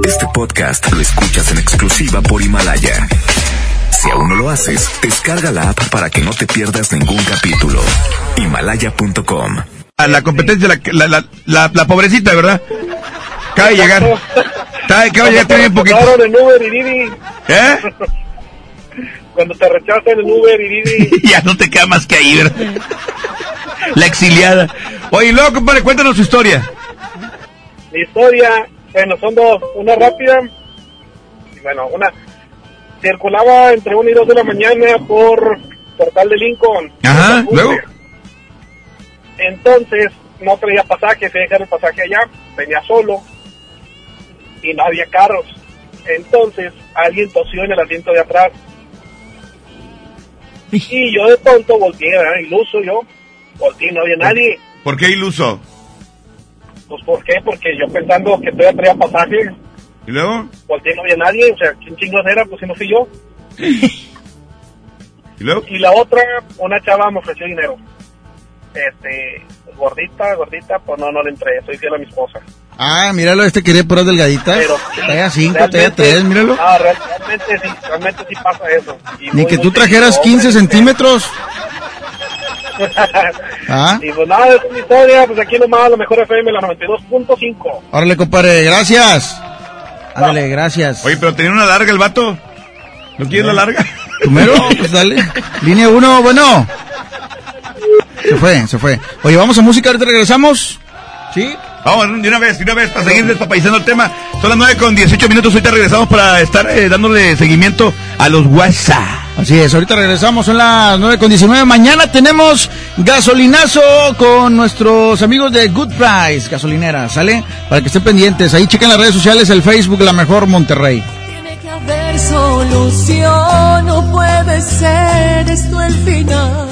Este podcast lo escuchas en exclusiva por Himalaya. Si aún no lo haces, descarga la app para que no te pierdas ningún capítulo. Himalaya.com. A la competencia, la, la, la, pobrecita, ¿verdad? Acaba de llegar. Acaba acaba de llegar tiene un poquito. Claro, en Uber y Didi. ¿Eh? Cuando te rechazan en Uber y Didi. ya no te queda más que ahí, ¿verdad? La exiliada. Oye, luego, compadre, cuéntanos su historia. Mi historia, bueno, son dos. Una rápida. Bueno, una. Circulaba entre 1 y 2 de la mañana por Portal de Lincoln. Ajá, luego. Entonces, no traía pasaje, fui a dejar el pasaje allá, venía solo y no había carros. Entonces, alguien tosió en el asiento de atrás. Y yo de tonto volteé, ¿verdad? iluso yo, volteé y no había nadie. ¿Por qué iluso? Pues, ¿por qué? Porque yo pensando que todavía traía pasaje, ¿Y luego? y no había nadie, o sea, ¿quién chingos era? Pues si no fui yo. ¿Y luego? Y la otra, una chava me ofreció dinero. Este, gordita, gordita, pues no, no le entré, soy fiel a mi esposa. Ah, míralo, este quería puras delgaditas. Pero Talla 5, talla realmente- 3, míralo. No, real- realmente sí, realmente sí pasa eso. Y Ni muy, que tú trajeras seguido, 15 hombre, centímetros. Ah, Y pues nada, esa es mi historia, pues aquí nomás, lo mejor FM, la 92.5. órale, compadre, gracias. Ándale, gracias. Oye, pero tenía una larga el vato. ¿No quieres la larga? Primero, pues dale. Línea 1, bueno. Se fue, se fue. Oye, vamos a música, ahorita regresamos. ¿Sí? Vamos, de una vez, de una vez, para seguir despapayizando el tema. Son las 9 con 18 minutos, ahorita regresamos para estar eh, dándole seguimiento a los WhatsApp. Así es, ahorita regresamos, son las 9 con 19. Mañana tenemos gasolinazo con nuestros amigos de Good Price, gasolinera, ¿sale? Para que estén pendientes. Ahí chequen las redes sociales, el Facebook, La Mejor Monterrey. Tiene que haber solución, no puede ser esto el final.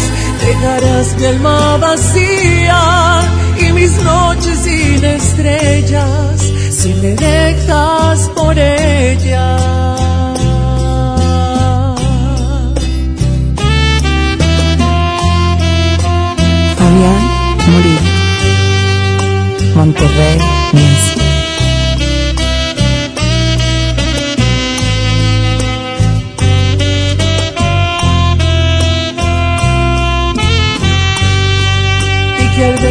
Dejarás mi alma vacía y mis noches sin estrellas si me dejas por ella. Fabián Murillo. Monterrey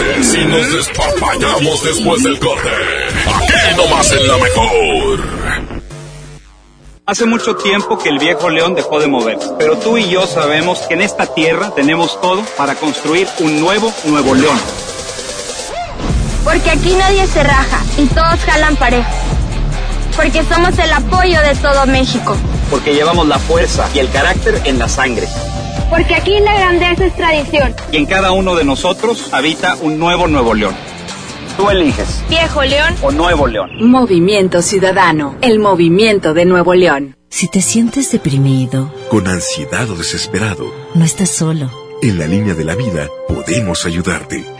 Parece si nos despapallamos después del corte? Aquí nomás en la mejor. Hace mucho tiempo que el viejo león dejó de moverse, pero tú y yo sabemos que en esta tierra tenemos todo para construir un nuevo Nuevo León. Porque aquí nadie se raja y todos jalan parejo. Porque somos el apoyo de todo México. Porque llevamos la fuerza y el carácter en la sangre porque aquí la grandeza es tradición. Y en cada uno de nosotros habita un nuevo Nuevo León. Tú eliges. Viejo León o Nuevo León. Movimiento Ciudadano, el movimiento de Nuevo León. Si te sientes deprimido, con ansiedad o desesperado, no estás solo. En la línea de la vida podemos ayudarte.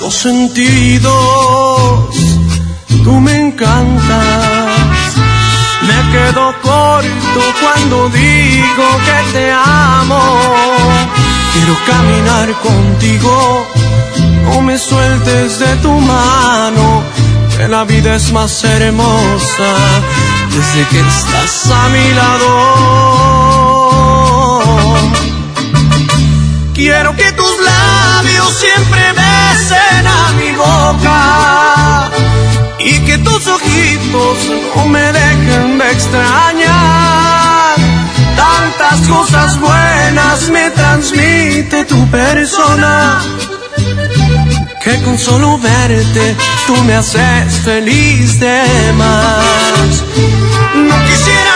Los sentidos, tú me encantas. Me quedo corto cuando digo que te amo. Quiero caminar contigo, no me sueltes de tu mano, que la vida es más hermosa desde que estás a mi lado. Quiero que tus labios siempre besen mi boca y que tus ojitos no me dejen de extrañar. Tantas cosas buenas me transmite tu persona que con solo verte tú me haces feliz de más. No quisiera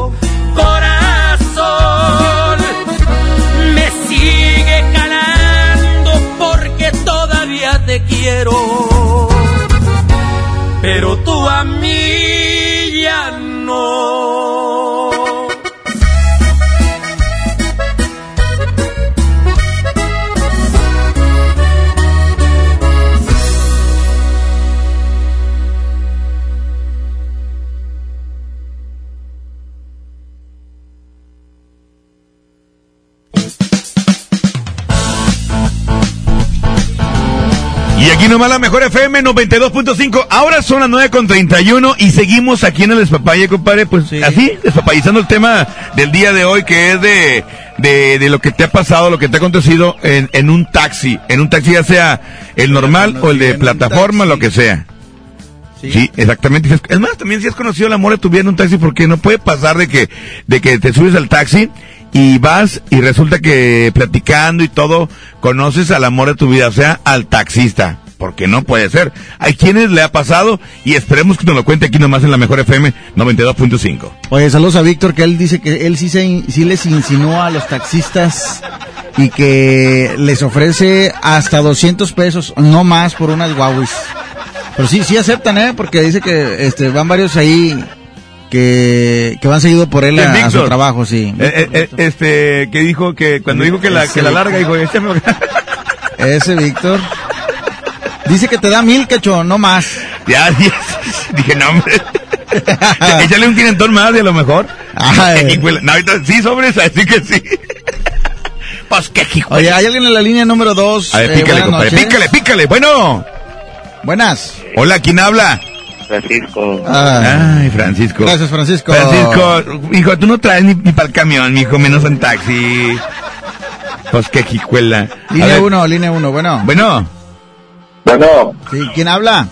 Nomás la mejor FM 92.5. Ahora son las 9.31 y seguimos aquí en el despapalle, compadre. Pues así, despapallizando el tema del día de hoy, que es de, de, de lo que te ha pasado, lo que te ha acontecido en, en un taxi. En un taxi, ya sea el normal o el de plataforma, lo que sea. Sí. exactamente. Si es- Es más, también si has conocido el amor de tu vida en un taxi, porque no puede pasar de que, de que te subes al taxi y vas y resulta que platicando y todo, conoces al amor de tu vida, o sea, al taxista. Porque no puede ser. Hay quienes le ha pasado y esperemos que nos lo cuente aquí nomás en la mejor FM 92.5. Oye, saludos a Víctor, que él dice que él sí, se, sí les insinuó a los taxistas y que les ofrece hasta 200 pesos, no más, por unas guauis. Pero sí, sí aceptan, ¿eh? Porque dice que este, van varios ahí que, que van seguido por él El a, a su Víctor. trabajo, sí. Eh, eh, eh, este, que dijo que cuando dijo que la, que la larga, dijo, échame- Ese Víctor. Dice que te da mil, cacho, no más. ya, dije, dije, no, hombre. Échale un quinentón más y a lo mejor. Ay. No, ahorita sí, sobres, así que sí. pues qué hijuela. Oye, hay alguien en la línea número dos. A ver, Eh, pícale, compadre, noches. pícale, pícale. Bueno. Buenas. Hola, ¿quién habla? Francisco. Ah, Ay, Francisco. Gracias, Francisco. Francisco, hijo, tú no traes ni, para el camión, mijo, menos en taxi. Pues qué jijuela. A Línea ver, uno, línea uno, bueno. Bueno, Bueno, Sí, ¿quién habla?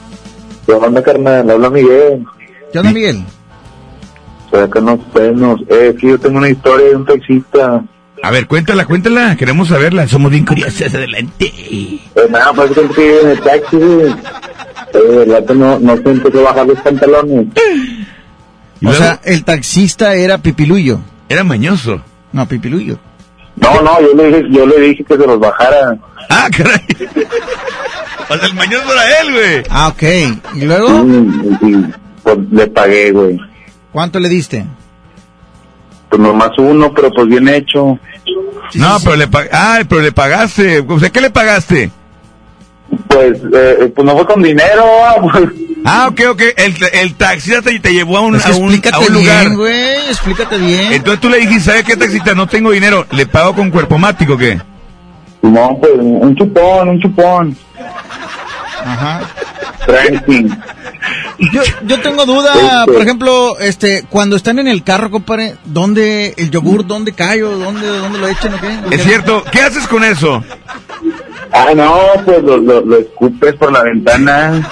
¿qué onda, carnal? Habla Miguel. ¿Qué onda, Miguel? Soy acá unos penos. Eh, que yo tengo una historia de un taxista. a ver, cuéntala, cuéntala. Queremos saberla. Somos bien curiosos. Adelante. Eh, nada, pues que que en el taxi. Eh, el no, no se empezó a bajar los pantalones. O luego, sea, el taxista era Pipiluyo. era mañoso. No, Pipiluyo. No, no, yo le dije, yo le dije que se los bajara. Ah, caray. O sea, el mañoso era él, güey. Ah, ok. ¿Y luego? Pues le pagué, güey. ¿Cuánto le diste? Pues nomás uno, pero pues bien hecho. No, pero le pag- ah, pero le pagaste. O sea, ¿qué le pagaste? Pues, eh, pues no fue con dinero, ah, pues. Ah, ok, ok. El, el taxista te, te llevó a un, Es que a un, explícate a un lugar. bien, güey. Explícate bien. Entonces tú le dijiste, ¿sabes qué taxista? No tengo dinero. ¿Le pago con cuerpo mático o qué? No, pues un chupón, un chupón. Ajá. Tranqui. Yo, yo tengo duda, Este. por ejemplo, este, cuando están en el carro, compadre, ¿dónde el yogur, dónde cae o dónde, dónde lo echan o qué? Es cierto. ¿Qué haces con eso? Ah, no, pues lo, lo, lo escupes por la ventana.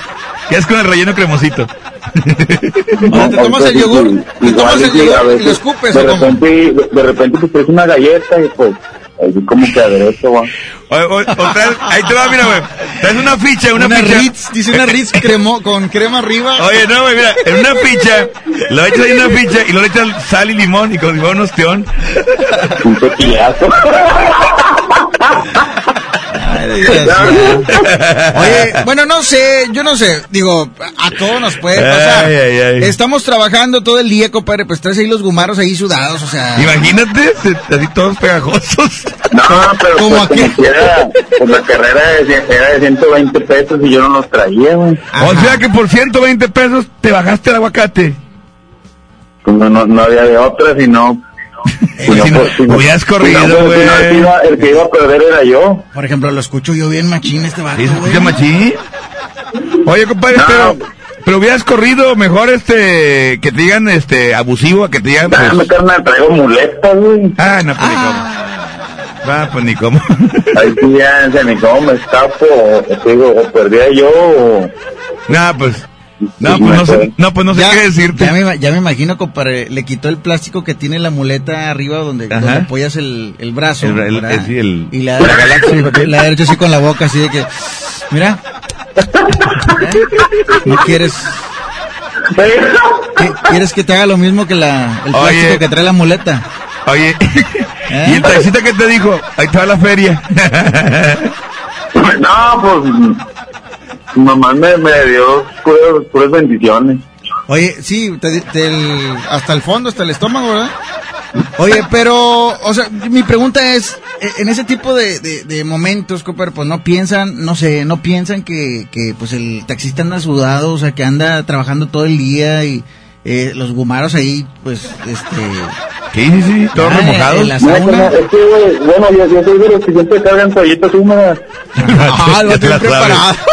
¿Qué haces con el relleno cremosito? O sea, te tomas el yogur, te tomas el yogur y lo escupes, De repente, de, de repente pues traes una galleta y pues, así como que aderezo, güey. O, o- o traes- ahí te va, mira, güey. Traes una ficha, una, Una ficha. Ritz, dice una Ritz cremo, con crema arriba. Oye, no, güey, mira, en una ficha, lo echas ahí en una ficha y le echas sal y limón y con un ostión. Un tequilazo. Oye, bueno, no sé, yo no sé, digo, a todos nos puede pasar. Ay, ay, ay. Estamos trabajando todo el día, compadre, pues traes ahí los gumaros ahí sudados, o sea. Imagínate, así todos pegajosos. No, pero ¿Cómo pues, a qué? como quiera, pues la carrera era de 120 pesos y yo no los traía, güey. O sea que por 120 pesos te bajaste el aguacate. Pues no, no, no había de otra, sino... Pues si no, hubieras corrido, güey. si no, el, que iba, el que iba a perder era yo. Por ejemplo, lo escucho yo bien machín este vato, ¿Sí se escucha machín? Oye, compadre, No. pero, pero hubieras corrido mejor este, que te digan este, abusivo a que te digan, Dame, pues, carnal, traigo muletas, güey. ah, no, pues ni cómo. Va, pues ni cómo. Ahí sí ya, se ni cómo me escapo, o, o te digo, o perdía yo, o... no, pues, no, pues no sé, no, pues no sé ya, qué decirte. Ya me, ya me imagino, compadre, le quitó el plástico que tiene la muleta arriba donde, apoyas el, el brazo. El- el- ¿verdad? el- sí, el- y la, la galaxia. la derecha así con la boca, así de que, mira. ¿eh? ¿No quieres, qué- quieres que te haga lo mismo que la, el Oye. plástico que trae la muleta? Oye, ¿Eh? ¿y el taxista que te dijo? Ahí te va la feria. No, pues... Mamá me, me dio puras, puras bendiciones. Oye, sí, te- te- el- hasta el fondo, hasta el estómago, ¿verdad? Oye, pero, o sea, mi pregunta es, eh, en ese tipo de, de, de momentos, Cooper, pues no piensan, no sé, no piensan que, que pues el taxista anda sudado, o sea, que anda trabajando todo el día y eh, los gumaros ahí, pues, este... Sí, sí, sí, todos ya, remojados. en la sauna. no, es que, güey, bueno, yo, yo soy de los que siempre cargan toallitas húmedas. Ah, lo tengo la preparado.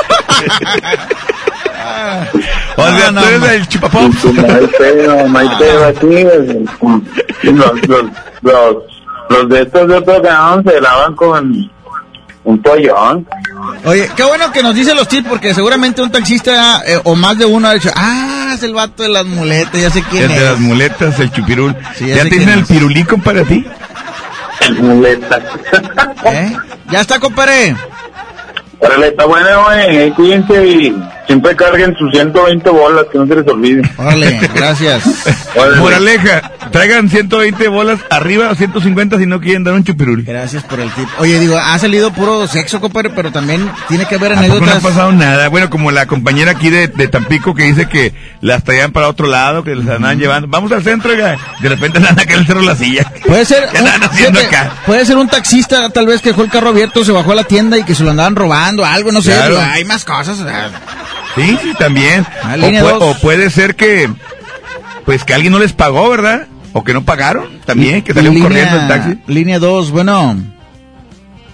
O sea, No, tú eres el chupapops. No hay pedo, no hay pedo aquí. Los, los, los, los de estos de otro canal se lavan con un pollón. Oye, qué bueno que nos dice los tips, porque seguramente un taxista eh, o más de uno ha dicho, ah, es el vato de las muletas, ya sé quién El de es. las muletas, el chupirul. Sí, ya ¿Ya te dicen el es. pirulico para ti? Muleta. ¿Eh? Ya está, compadre. Órale, está bueno, güey. Cuídense y siempre carguen sus 120 bolas, que no se les olvide. Órale, gracias. Moraleja, traigan 120 bolas arriba o 150 si no quieren dar un chupirul. Gracias por el tip. Oye, digo, ha salido puro sexo, compadre, pero también tiene que haber ¿A poco no ha anécdotas. pasado nada? Bueno, como la compañera aquí de, de Tampico que dice que las traían para otro lado, que las andaban llevando. Vamos al centro, oiga. De repente andan acá en el cerro la silla. Puede ser, ¿Qué andan un, haciendo fíjate, acá? puede ser un taxista, tal vez que dejó el carro abierto, se bajó a la tienda y que se lo andaban robando, algo, no sé. Claro. digo, hay más cosas. o sea, Sí, sí, también. Ah, O, puede ser que, pues que alguien no les pagó, ¿verdad? O que no pagaron, también, que salió línea- corriendo el taxi. Línea 2, bueno.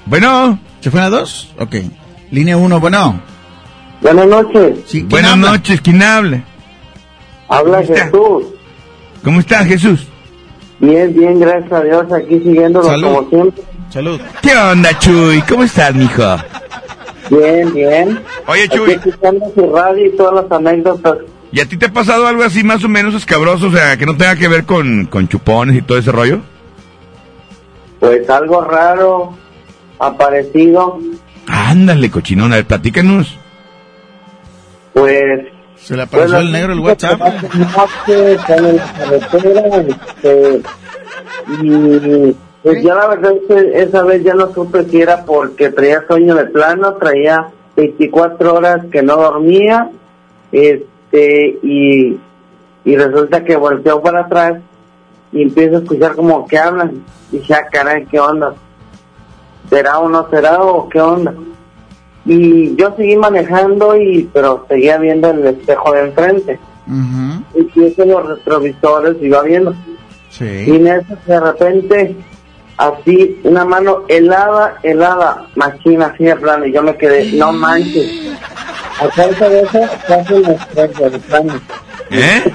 Bueno. ¿Se fue a la 2? Ok. Línea 1, bueno. Buenas noches. Sí, ¿quién Buenas habla? noches, ¿quién habla? Habla está? Jesús. ¿Cómo estás, Jesús? Bien, bien, gracias a Dios, aquí siguiéndolo Salud. como siempre. Salud. ¿Qué onda, Chuy? ¿Cómo estás, mijo? Bien, bien. Oye, Aquí Chuy, escuchando su radio y todas las anécdotas. ¿y a ti te ha pasado algo así más o menos escabroso? O sea, que no tenga que ver con, con chupones y todo ese rollo. Pues algo raro, aparecido, Ándale, cochinón, a ver, platícanos. pues... Se le apareció pues, el negro el WhatsApp. noche, están en la carretera, este, y pues yo la verdad es que esa vez ya no supe si era porque traía sueño de plano, traía 24 horas que no dormía, este, y, y resulta que volteó para atrás y empiezo a escuchar como que hablan, y dije, ah, caray, ¿qué onda? ¿Será o no será o qué onda? Y yo seguí manejando y pero seguía viendo el espejo de enfrente. Y puse los retrovisores y iba viendo. Y Sí. en eso de repente, así, una mano helada, helada, machina, así de plano. Y yo me quedé, no manches. A causa de eso, casi me estreso de plano. ¿Eh?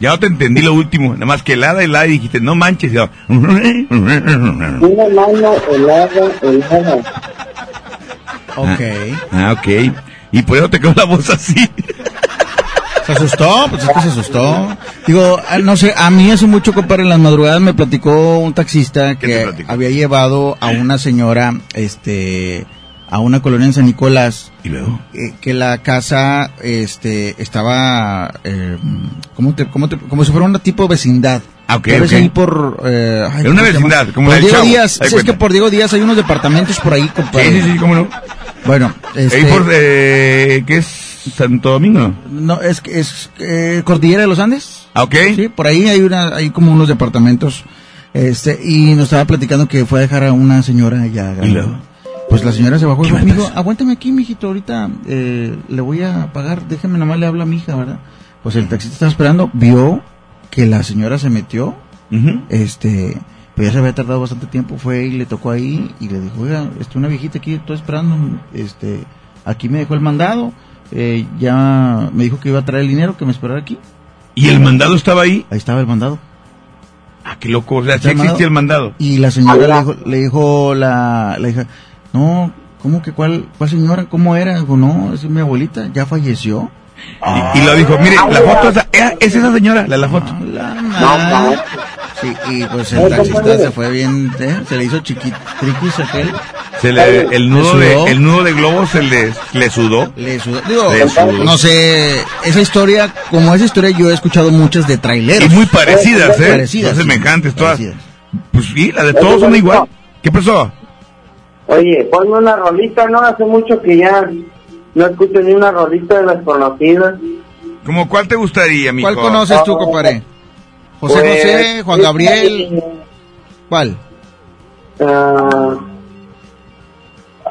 Ya no te entendí lo último, nada más que helada, helada, y dijiste, no manches. yo, Una mano helada, helada. Ok. Ah, ok. Y por eso te quedó la voz así. ¿Se asustó? Pues es que se asustó. Digo, ah, no sé, a mí hace mucho, compadre, en las madrugadas me platicó un taxista ¿Qué te que había llevado a una señora, este, a una colonia en San Nicolás, Y luego. eh, que la casa, este, estaba, eh, ¿cómo te, cómo te, como si fuera una tipo de vecindad. Ah, ok, Ya ves ok. ahí por, eh, ay, una vecindad, como por Diego Chavo, Díaz, sí, es que por Diego Díaz hay unos departamentos por ahí, compadre. Sí, sí, sí, cómo no. Bueno, este, Ahí por, eh, ¿qué es? Santo Domingo. no, es que es eh, Cordillera de los Andes. Ah, ok. Sí, por ahí hay una, hay como unos departamentos, este, y nos estaba platicando que fue a dejar a una señora ya grande. ¿Y luego? Pues la señora se bajó y ¿Qué dijo, amigo, aguántame aquí, mijito, ahorita eh, le voy a pagar, déjeme nomás le habla a mi hija, ¿verdad? Pues el taxista estaba esperando, vio que la señora se metió, este, pues ya se había tardado bastante tiempo, fue y le tocó ahí y le dijo, oiga, está una viejita aquí, estoy esperando, este, aquí me dejó el mandado, eh, ya me dijo que iba a traer el dinero, que me esperara aquí. ¿Y el mandado estaba ahí? Ahí estaba el mandado. Ah, qué loco. O sea, sí existía el mandado. Y la señora le dijo, le dijo la, la hija, no, ¿cómo que cuál, cuál señora? ¿Cómo era? Dijo, no, es mi abuelita, ya falleció. Y, y lo dijo, mire, la foto esa, eh, es esa señora, la, la foto. Ah, la. Sí, y pues el taxista se fue bien, ¿eh? se le hizo chiquito, triquis aquel, Se le, el nudo ¿Le de, el nudo de globo se le, le sudó. le sudó. Digo, Le sudó. no sé, esa historia, como esa historia yo he escuchado muchas de Y traileros. muy parecidas, ¿eh? Parecidas, semejantes, todas. parecidas. Pues sí, la de todos son igual. ¿Qué pasó? Oye, ponme una rolita, ¿no? Hace mucho que ya no escucho ni una rolita de las conocidas. ¿Cómo cuál te gustaría, mijo? ¿Cuál conoces tú, compadre? José Pues, José, Juan Gabriel, ¿cuál? Ah,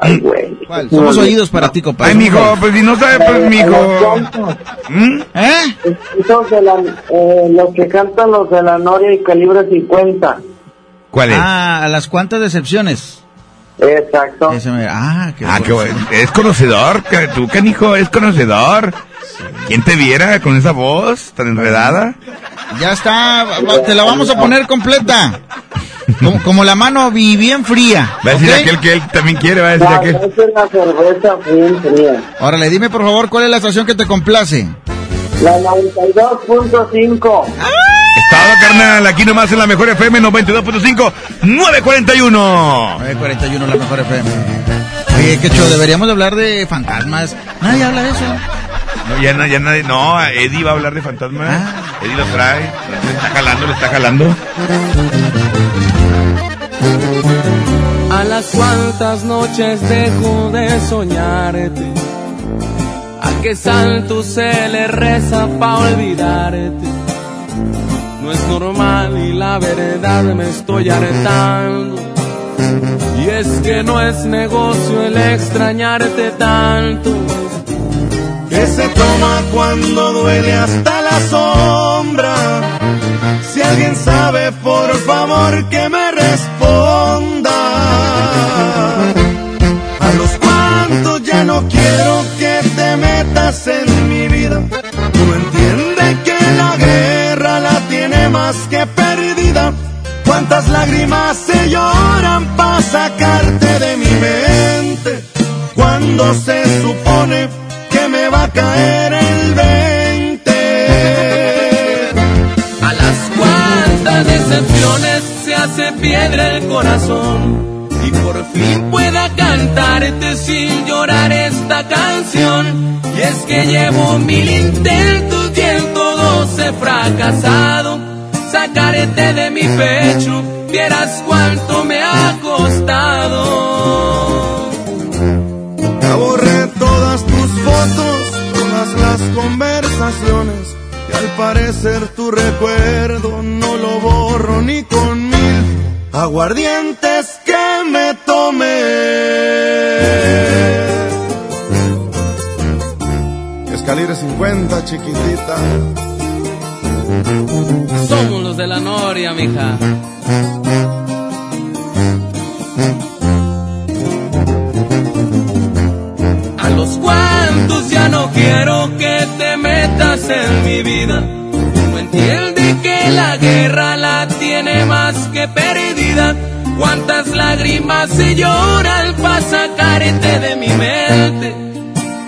ay, güey. ¿Cuál? Somos oídos para ti, compadre. Ay, mijo, pues si no sabe, pues, mijo. ¿Mm? ¿Eh? Esos de la, eh, los que cantan los de la Noria y Calibre 50. ¿Cuál es? Ah, a las cuantas decepciones. Exacto. Ese Ah, qué Ah, bueno. qué bueno. Es conocedor, que- tú, canijo, es conocedor. ¿Quién te viera con esa voz tan enredada? Ya está, te la vamos a poner completa. Como, como la mano vi- bien fría. Va a decir aquel que él también quiere, va a decir aquel. la cerveza bien fría. Órale, dime por favor cuál es la estación que te complace. La 92.5. Estado carnal, aquí nomás en la mejor FM 92.5, 941. 941 la mejor FM. Oye, qué chulo, deberíamos de hablar de fantasmas. Nadie habla de eso. No, ya, na- ya nadie. No, Eddie va a hablar de fantasmas. Eddie lo trae. Le está jalando, le está jalando. A las cuantas noches dejo de soñarte. A qué santo se le reza pa' olvidarte. No es normal y la verdad me estoy hartando. Y es que no es negocio el extrañarte tanto. Que toma cuando duele hasta la sombra. Si alguien sabe, por favor que me responda. A los cuantos ya no quiero que te metas en mi vida. Uno entiende que la guerra la tiene más que perdida. Cuántas lágrimas se lloran para sacarte de mi mente. Cuando se supone caer el 20. A las cuantas decepciones se hace piedra el corazón y por fin pueda cantarte sin llorar esta canción. Y es que llevo mil intentos y en todos he fracasado. Sacarte de mi pecho, vieras cuánto me ha costado. Conversaciones. Y al parecer tu recuerdo no lo borro ni con mil aguardientes que me tomé. Escalera 50, chiquitita. Somos los de la Noria, mija. A los cuantos ya no quiero que en mi vida. No entiende que la guerra la tiene más que perdida. Cuántas lágrimas se lloran para sacarte de mi mente.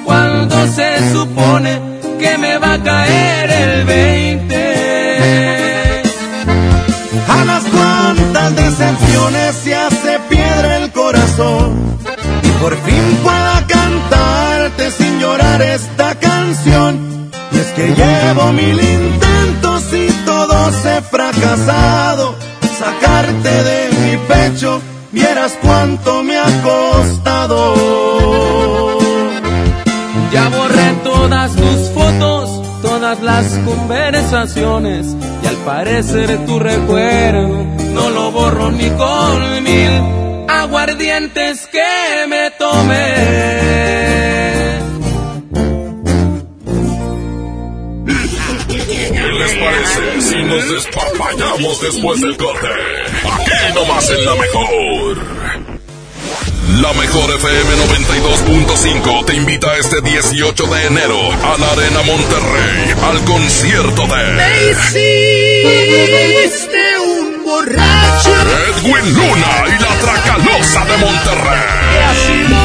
Cuando se supone que me va a caer el 20. A las cuantas decepciones se hace piedra el corazón. Y por fin pueda cantarte sin llorar esta llevo mil intentos y todos he fracasado. Sacarte de mi pecho, vieras cuánto me ha costado. Ya borré todas tus fotos, todas las conversaciones y al parecer tu recuerdo no lo borro ni con mil aguardientes que me tomé. Les parece si nos despapallamos después del corte? Aquí nomás en la mejor. La mejor FM 92.5 te invita este 18 de enero a la Arena Monterrey al concierto Me de hiciste un borracho. Edwin Luna y la Tracalosa de Monterrey. así no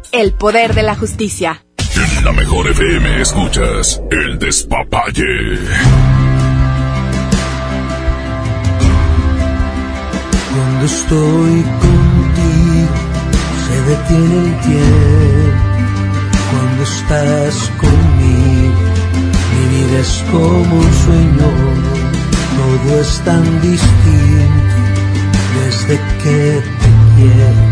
El poder de la justicia. En la mejor FM escuchas el despapalle. Cuando estoy contigo se detiene el tiempo. Cuando estás conmigo mi vida es como un sueño. Todo es tan distinto desde que te quiero.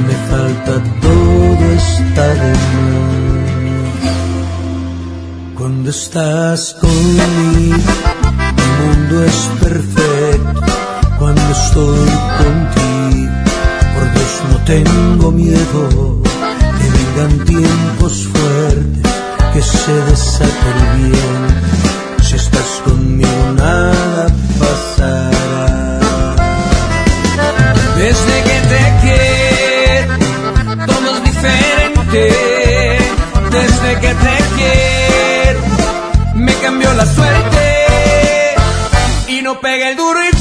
Me falta, todo está de más. Cuando estás conmigo, el mundo es perfecto. Cuando estoy contigo, por Dios no tengo miedo. Que vengan tiempos fuertes, que se desate bien. Si estás conmigo, nada pasará. Desde que te quiero, Que te quiero, me cambió la suerte. Y no pega el duro y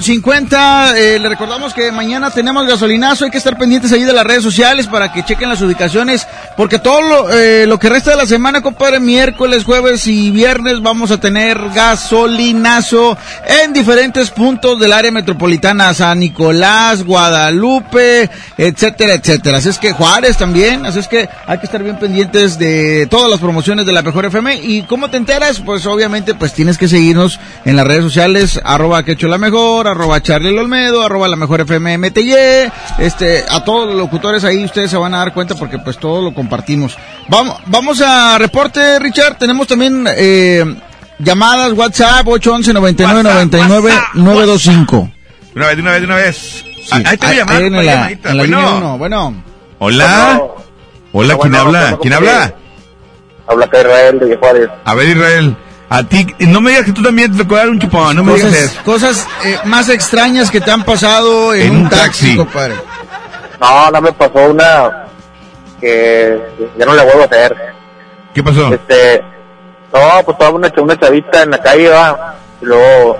con 50. Eh, le recordamos que mañana tenemos gasolinazo. Hay que estar pendientes ahí de las redes sociales para que chequen las ubicaciones. Porque todo lo, eh, lo que resta de la semana, compadre, miércoles, jueves y viernes, vamos a tener gasolinazo en diferentes puntos del área metropolitana. San Nicolás, Guadalupe, etcétera, etcétera. Así es que Juárez también. Así es que hay que estar bien pendientes de todas las promociones de la Mejor FM. ¿Y cómo te enteras? Pues obviamente, pues tienes que seguirnos en las redes sociales arroba que la mejor, arroba Charlie el Olmedo, arroba la mejor FM MTY, este, a todos los locutores ahí ustedes se van a dar cuenta porque pues todo lo compartimos. Vamos, vamos a reporte, Richard, tenemos también, eh, llamadas, WhatsApp, 811 99 99 925. Una vez, de una vez, de una vez. Sí, Ahí te voy a ahí- llamar. en la- en la Bueno. uno, bueno. Hola. Hola, ¿quién Bueno, habla? ¿Quién ¿cómo habla? Habla acá Israel de Juárez. A ver, Israel. A ti, no me digas que tú también te tocó dar un chupón, no me digas Cosas, eso. cosas eh, más extrañas que te han pasado en, En un un taxi, taxi. compadre. No, no me pasó una que ya no la vuelvo a hacer. ¿Qué pasó? Este, no, pues estaba una, una chavita en la calle, va, y luego,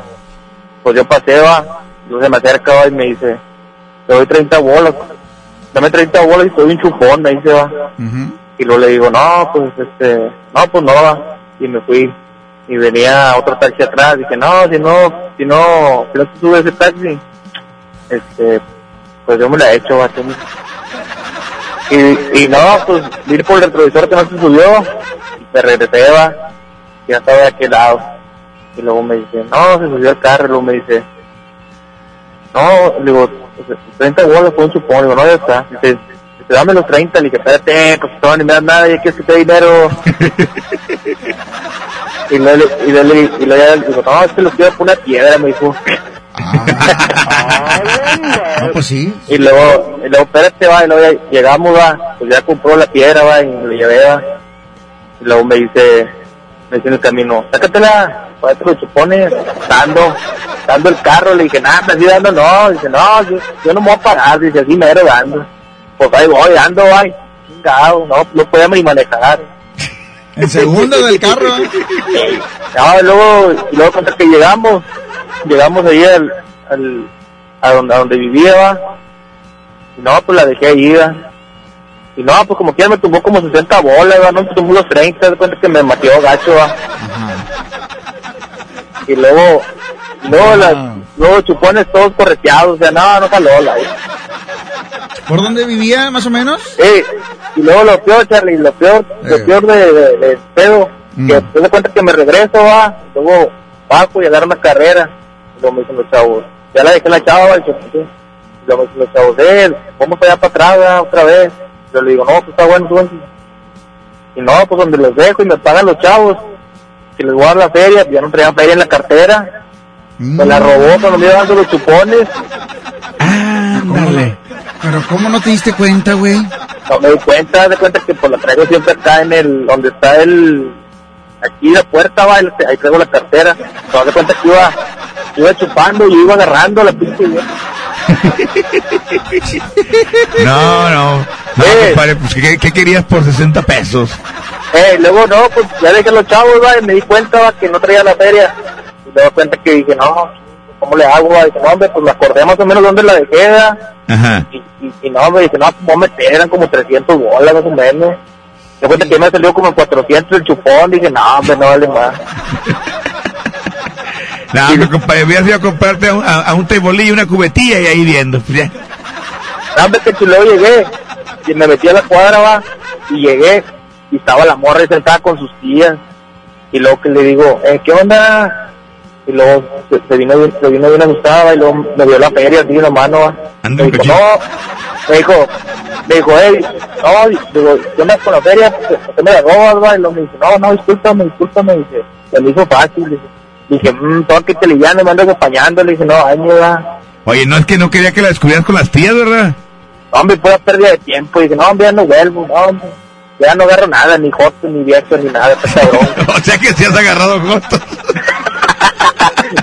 pues yo pasé, va, luego se me acerca, va, y me dice, te doy 30 bolas, dame 30 bolas y te doy un chupón, me dice, va. Y luego le digo, no, pues, este, no, pues no, va, y me fui. Y venía otro taxi atrás, dije, no, si no, si no, si no te ese taxi, este, pues yo me la he hecho, va, tú me- Y, y no, pues vi por el retrovisor que no se subió, y me regresé, va, y ya estaba de aquel lado. Y luego me dice, no, se subió el carro, y luego me dice, no, le digo, 30 bolas fue un chupón, le digo, no, ya está. Dice, dame los 30, le dije, espérate, pues no, me das nada, ya quieres que te dé dinero. y luego, le- y luego, le- y luego ya le digo, no, es que lo quiero por una piedra, me dijo. No, pues sí. Y luego, y luego, espérate, va, y luego ya llegamos, va, pues ya compró la piedra, va, y me lo llevé, va. Y luego me dice, me dice en el camino, sácatela, para te lo chupones, dando, dando el carro, le dije, nada, así dando, no, dice, no, yo, yo no me voy a parar, dice, así mero dando. Pues ahí voy, ando, va, chingado, no, no podía ni manejar. El segundo del carro. No, y luego, y luego cuando que llegamos, llegamos ahí al, al, a donde, a donde vivía, va. Y no, pues la dejé ahí, va. Y no, pues como quiera me tumbó como 60 bolas, va, no me tumbó los 30, de cuenta que me matió gacho, va. Y luego, luego, las, luego chupones todos correteados, o sea, no, no jaló la ¿Por dónde vivía, más o menos? Sí, y luego lo peor, Charlie, lo peor, lo Eh. peor de, de, de pedo, Mm. que te das cuenta que me regreso, va, luego bajo y agarro una carrera, luego me dicen los chavos, ya la dejé la chava, y, luego me dicen los chavos, eh, vamos allá para atrás, otra vez, yo le digo, no, pues está bueno, súbanse. y no, pues donde los dejo y me pagan los chavos, si les voy a dar la feria, ya no traían feria en la cartera, me la robó cuando me iba dando los chupones, Ándale. Pero ¿cómo no te diste cuenta, güey? No me di cuenta, de cuenta que pues la traigo siempre acá en el, donde está el, aquí la puerta va, el- ahí traigo la cartera. No de cuenta que iba, iba chupando y iba agarrando la pinche. No, no. No, compadre, pues ¿qué, qué querías por 60 pesos? Eh, luego no, pues ya dejé los chavos, va, y me di cuenta va, que no traía la feria. Y me di cuenta que dije, no, ¿cómo le hago? Y dije, no, hombre, pues me acordé más o menos dónde la dejé. Ajá. y, y no, me dice, no, pues meter, eran como 300 bolas más o menos. Me cuenta que me salió como en 400 el chupón, dije, no, hombre, no vale más. No, hombre, compadre, hubieras ido a comprarte a un, a, a un tebolillo, una cubetilla y ahí viendo. pues, ya. No, hombre, que luego llegué, y me metí a la cuadra, va, y llegué, y estaba la morra sentada con sus tías, y luego que le digo, eh, ¿qué onda? Y luego se, se vino, bien- se vino bien asustada, y luego me dio la feria así en la mano, Me dijo, no, me dijo, me dijo, hey, no, digo, ¿qué onda con la feria? ¿Por qué me la? Y luego me dice, no, no, discúlpame, discúlpame, dice, se me hizo fácil, dice. Dije, mmm, todo que te liviano, me andas acompañando, le dije, no, ay, mira, Oye, no es que no quería que la descubrieras con las tías, ¿verdad? hombre, pura pérdida de tiempo, dije, no, hombre, ya no vuelvo, no, hombre, ya no agarro nada, ni joto, ni viejo, ni nada, este cabrón. o sea que si has agarrado jotos.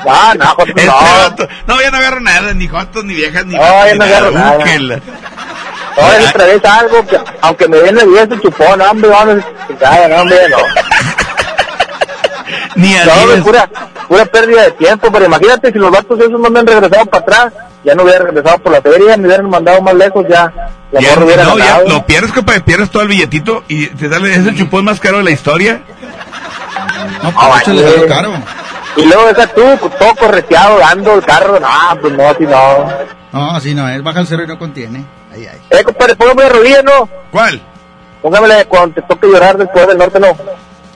no, no, joto, Este no. vato- no, ya no agarro nada, ni jotos, ni viejas, ni No, ya ni no agarro nada. Úquela. No, es otra vez algo que, aunque me el día ese chupón, hombre, vamos, chingada, no, hombre, no. Ni No, hombre, pura, pura pérdida de tiempo, pero imagínate si los vatos esos no me han regresado para atrás, ya no hubiera regresado por la feria, me hubieran mandado más lejos, ya, la Ya, hubiera no, ya lo pierdes, compadre, pierdes todo el billetito y te sale, es el chupón más caro de la historia. No, Ah, pues algo caro. Y luego deja tú, todo correteado, dando el carro, no, pues no, así no. No, así no es. Baja el cero y no contiene. Ahí, ahí. Eh, compadre, póngame de rodillas, ¿no? ¿Cuál? Póngamela cuando te toque llorar después del norte, ¿no?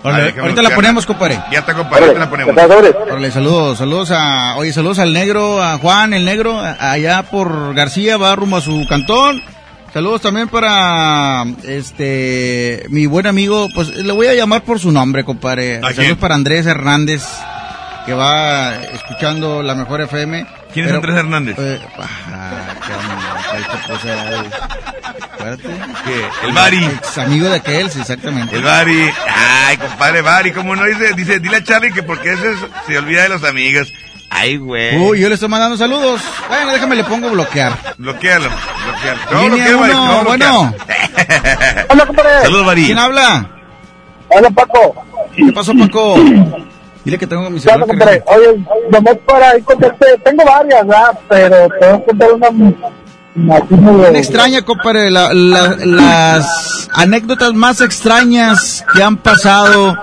Ahorita la ponemos, compadre. Ya está, compadre, ahorita la ponemos. Saludos, saludos a, oye, saludos al negro, a Juan, el negro, allá por García, va rumbo a su cantón. Saludos también para, este, mi buen amigo, pues le voy a llamar por su nombre, compadre. ¿A Saludos para Andrés Hernández, que va escuchando la mejor FM. ¿Quién es Andrés Hernández? eh, ah, qué. El Bari. Ex amigo de aquel, sí, exactamente. El Bari. Ay, compadre Bari, ¿cómo no dice? Dice, dile a Charlie que porque ese es- se olvida de los amigos. Ay, güey. Uy, yo le estoy mandando saludos. Bueno, déjame le pongo bloquear. Bloquealo, bloquealo. No, bloquea, Bari, uno, no, bueno. Hola, compadre. Saludos, Bari. ¿Quién habla? Hola, Paco. ¿Qué pasó, Paco? Dile que tengo mi ¿Qué onda, celular. Oye, nomás para ahí contarte, tengo varias, ¿verdad? Pero te voy a contar una... Bien extraña, compadre, la- la- las anécdotas más extrañas que han pasado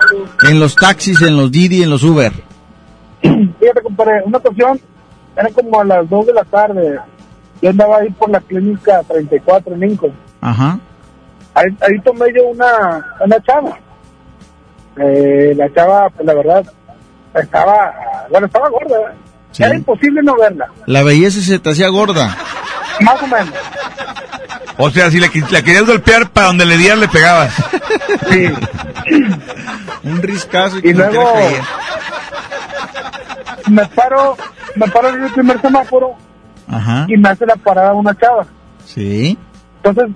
en los taxis, en los Didi, en los Uber. Fíjate, compadre, una ocasión, era como a las 2 de la tarde. Yo andaba ahí por la clínica 34 en Lincoln. Ajá. ahí, ahí tomé yo una, una chava. Eh, la chava, pues la verdad, estaba, bueno, estaba gorda. Sí. Era imposible no verla, La belleza se te hacía gorda. más o menos. O sea, si la querías golpear para donde le dieras, le pegabas. Sí. Un riscazo Y como luego me paro, me paro en el primer semáforo Ajá. y me hace la parada una chava. Sí. Entonces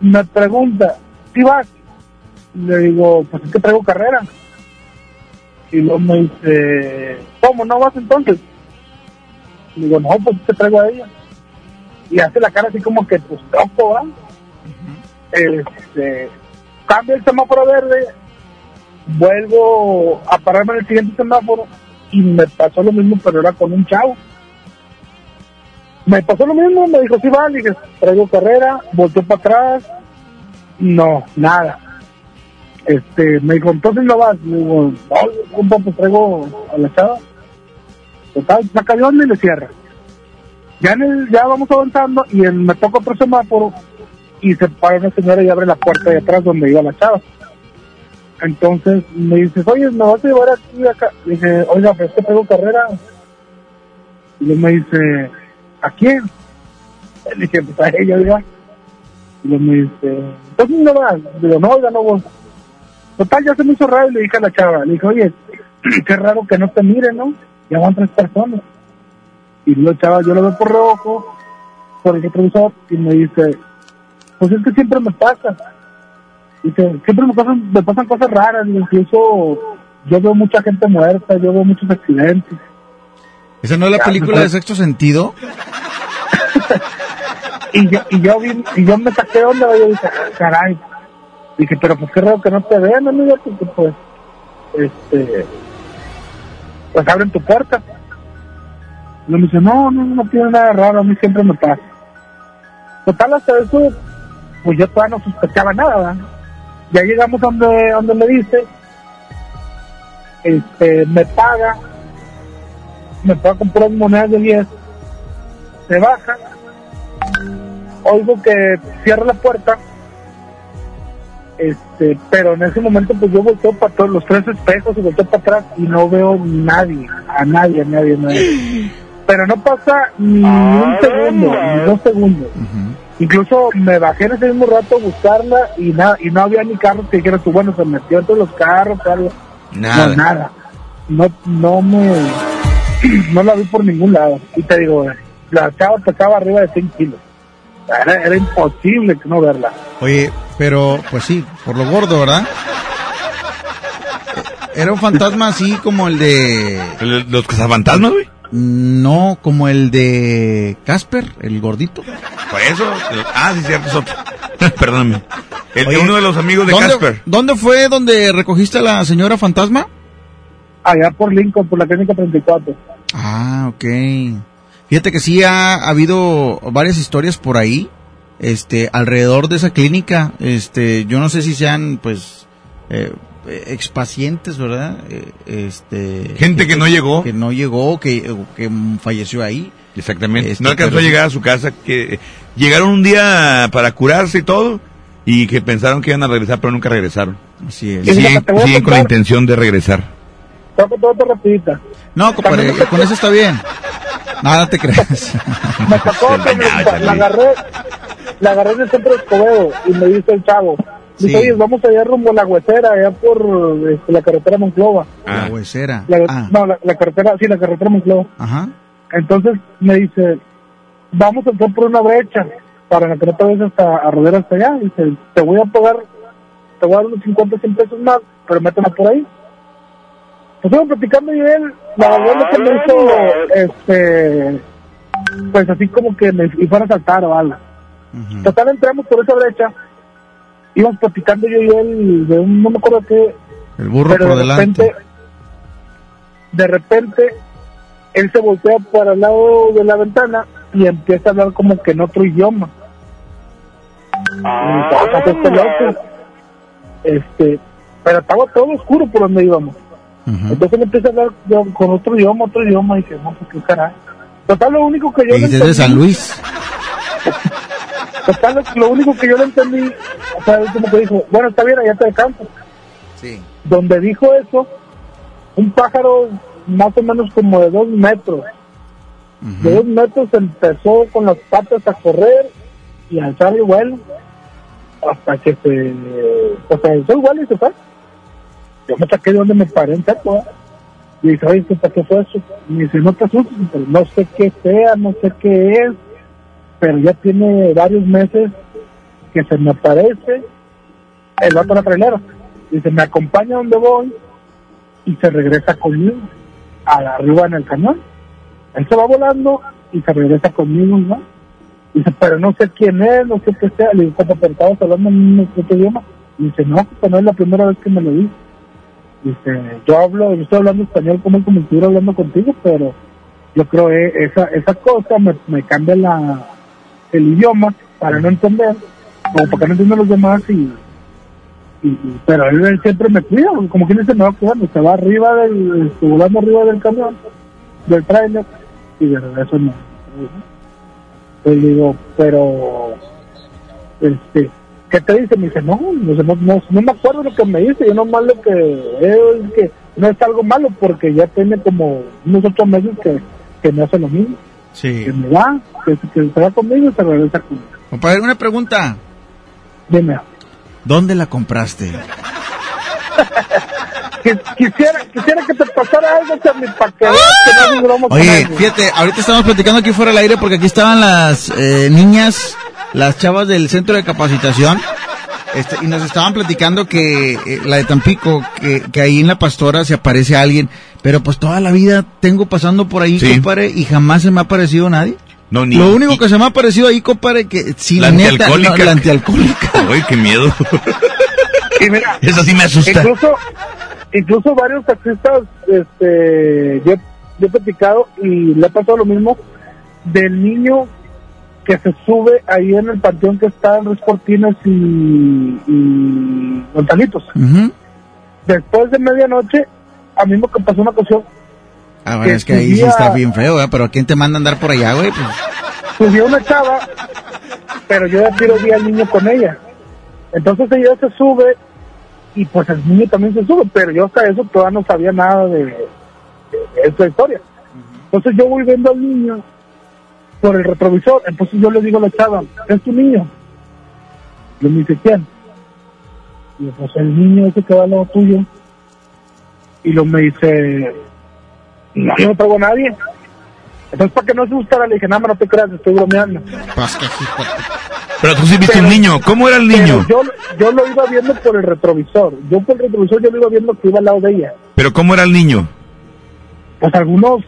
me pregunta, ¿sí vas? Le digo, pues es que traigo carrera. Y luego me dice, ¿cómo no vas entonces? Le digo, no, pues es que traigo a ella. Y hace la cara así como que, pues toco, ¿verdad? Este, cambia el semáforo verde, vuelvo a pararme en el siguiente semáforo y me pasó lo mismo, pero era con un chavo. Me pasó lo mismo, me dijo, sí, va, le dije, traigo carrera, volteó para atrás, no, nada. Este, me dijo, entonces no vas, le digo, no, compa, pues traigo a la chava. Total, saca de onda y le cierra. Ya, en el, ya vamos avanzando y en, me toca otro semáforo y se para una señora y abre la puerta de atrás donde iba la chava. Entonces me dice, oye, ¿me vas a llevar aquí acá? Le dije, oiga, pero es que traigo carrera. Y luego me dice, ¿a quién? Le dije, pues a ella, oiga. Y luego me dice, entonces no vas. Digo, no, oiga, no voy. Total, ya se me hizo raro y le dije a la chava, le dije, oye, qué raro que no te miren, ¿no? Ya van tres personas. Y la chava, yo lo veo por reojo, por el retrovisor, y me dice, pues es que siempre me pasa. Dice, siempre me pasan, me pasan cosas raras, incluso yo veo mucha gente muerta, yo veo muchos accidentes. ¿Esa no es la Ya, película de sexto sentido? Y yo, y yo, vi, y yo me saqué onda, yo dije, "Ah, caray. Dije, pero pues qué raro que no te vean, amigo, porque pues, este, pues abren tu puerta. Y me dice, no, no, no tiene nada raro, a mí siempre me pasa. Total, hasta eso, pues yo todavía no sospechaba nada, ¿verdad? Ya llegamos donde, donde me dice, este, me paga, me paga con puras monedas de 10, se baja, oigo que cierra la puerta, este, pero en ese momento pues yo volteo para todos los tres espejos y volteo para atrás y no veo nadie, a nadie, a nadie, a nadie. Pero no pasa ni un segundo, ni dos segundos. Incluso me bajé en ese mismo rato a buscarla y nada, y no había ni carros que dijeran tú, bueno, se metió entre los carros, algo. Nada. No, nada. No, no me, no la vi por ningún lado. Y te digo, la chava pesaba arriba de 100 kilos. Era, era imposible que no verla. Oye, pero pues sí, por lo gordo, ¿verdad? Era un fantasma así como el de... ¿Los cazafantasmas, güey? No, como el de Casper, el gordito. Por eso. Ah, sí, cierto, es otro. Perdóname. El, Oye, uno de los amigos de ¿dónde, Casper. ¿Dónde fue donde recogiste a la señora fantasma? Allá por Lincoln, por la clínica 34. Ah, ok. Fíjate que sí ha habido varias historias por ahí, este, alrededor de esa clínica. Este, yo no sé si sean, pues, eh, expacientes, ¿verdad? Eh, este, Gente que no llegó. que no llegó, que, que falleció ahí. Exactamente. Este, no alcanzó pero a llegar a su casa. que Llegaron un día para curarse y todo. Y que pensaron que iban a regresar, pero nunca regresaron. Así es. Siguen, con la intención de regresar. Toco todo otra rapidita. No, compadre, con eso está bien. Nada, te creas. Me engañaba la agarré, la agarré en el centro de Escobedo y me dice el chavo, dice, Sí. oye, vamos allá rumbo a la huesera, allá por este, la carretera Monclova. La huesera. La- Ah, No, la, la carretera, sí, la carretera Monclova. ajá. Entonces me dice, vamos a entrar por una brecha para que no te vayas hasta a rodar hasta allá. Dice, te voy a pagar, te voy a dar unos 50, 100 pesos más, pero métela por ahí. Pues estamos platicando y él, la verdad que me hizo, este, pues así como que me fuera a saltar o algo. Total, entramos por esa brecha, íbamos platicando yo y él de un, no me acuerdo qué, El burro pero por de delante. repente, de repente, él se voltea para el lado de la ventana y empieza a hablar como que en otro idioma. Y toca este loco. Este, pero estaba todo oscuro por donde íbamos. Entonces él empieza a hablar yo- con otro idioma, otro idioma, y dije, no, pues qué caray. Total, lo único que yo Y le desde entendí- San Luis. Total, lo, lo único que yo le entendí o sea, es como que dijo, bueno, está bien, allá te descanso. Sí. Donde dijo eso, un pájaro más o menos como de dos metros. De dos metros empezó con las patas a correr y a alzar el vuelo hasta que se, pues, se alzó el vuelo y se fue. Yo me saqué de donde me paré en seco, ¿eh? Y dije, oye, ¿qué- ¿para qué fue eso? Y dice, no te asustes, no sé qué sea, no sé qué es, pero ya tiene varios meses que se me aparece el otro la trailera. Dice, me acompaña donde voy y se regresa conmigo, a arriba en el cañón. Él se va volando y se regresa conmigo, ¿no? Dice, pero no sé quién es, no sé qué sea. Le digo, ¿cómo pero estabas hablando en otro idioma? Dice, no, pues no es la primera vez que me lo dice. Dice, yo hablo, yo estoy hablando español como como estuviera hablando contigo, pero yo creo que esa, esa cosa me, cambia la, el idioma para no entender, como para que no entiendan los demás y, pero él, siempre me cuida, como quien dice, me va cuidando, se va arriba del, este, volando arriba del camión, del trailer, y de regreso no. Pues digo, pero, este, ¿qué te dice? Me dice, no, no, no, no, no me acuerdo lo que me dice, yo nomás lo que veo es que no es algo malo, porque ya tiene como unos ocho meses que, que me hace lo mismo, Sí. que me va, que, que se va conmigo y se regresa conmigo. Compadre, una pregunta. Dime. ¿Dónde la compraste? Quisiera, quisiera que te pasara algo, para que no Oye, fíjate, ahorita estamos platicando aquí fuera del aire porque aquí estaban las eh, niñas, las chavas del centro de capacitación, este, y nos estaban platicando que eh, la de Tampico, que, que ahí en la pastora se aparece alguien, pero pues toda la vida tengo pasando por ahí, Sí. compadre, y jamás se me ha aparecido nadie. No, ni. Lo único que se me ha aparecido ahí, compadre, que sí, La neta, antialcohólica. no, la antialcohólica. Uy, qué miedo. Y mira, Eso sí me asusta. Incluso, incluso varios taxistas, este, yo, yo he platicado y le ha pasado lo mismo del niño que se sube ahí en el panteón que está en Ruiz Cortinas y, y Gonzalitos. Ujú. Después de medianoche, a mí me pasó una ocasión, Ah, bueno, Que es que ahí sí está bien feo, ¿verdad? Pero ¿quién te manda a andar por allá, güey? Pues, subió una chava, pero yo ya tiro vi al niño con ella. Entonces ella se sube y pues el niño también se sube, pero yo hasta eso todavía no sabía nada de, de esa historia. Entonces yo voy viendo al niño por el retrovisor, entonces yo le digo a la chava, ¿es tu niño? Y me dice, ¿quién? Y yo, pues el niño ese que va al lado tuyo. Y lo me dice, no, yo no traigo a nadie. Entonces, para que no se gustara, le dije, nada, no te creas, estoy bromeando. pues, Pero tú sí viste un niño. ¿Cómo era el niño? Pero yo, yo lo iba viendo por el retrovisor. Yo por el retrovisor yo lo iba viendo que iba al lado de ella. Pero ¿cómo era el niño? Pues algunos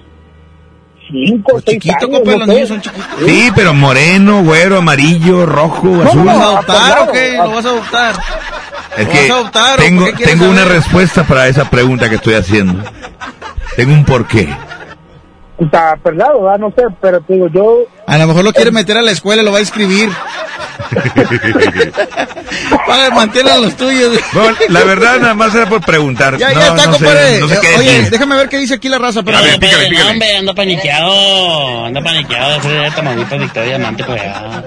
cinco, seis chiquito, años, compa, no los niños son chiquitos. Sí, pero moreno, güero, amarillo, rojo, No, azul. ¿Lo vas a adoptar o qué? ¿Lo vas a adoptar? Es ¿Lo que vas a adoptar o tengo, tengo una respuesta para esa pregunta que estoy haciendo. Tengo un porqué. Sea, perlado, ¿verdad? No sé, pero te digo, yo... A lo mejor lo quiere meter a la escuela y lo va a inscribir. Para mantener a los tuyos. Bueno, la verdad nada más era por preguntar. Ya, No, ya está, no sé, compadre. no sé qué Eh, Oye, decir. déjame ver qué dice aquí la raza. Pero A ver, pícale, No, pícale. hombre, anda paniqueado, anda paniqueado, ese de Tamaulipas, Victoria Diamante, pues ya.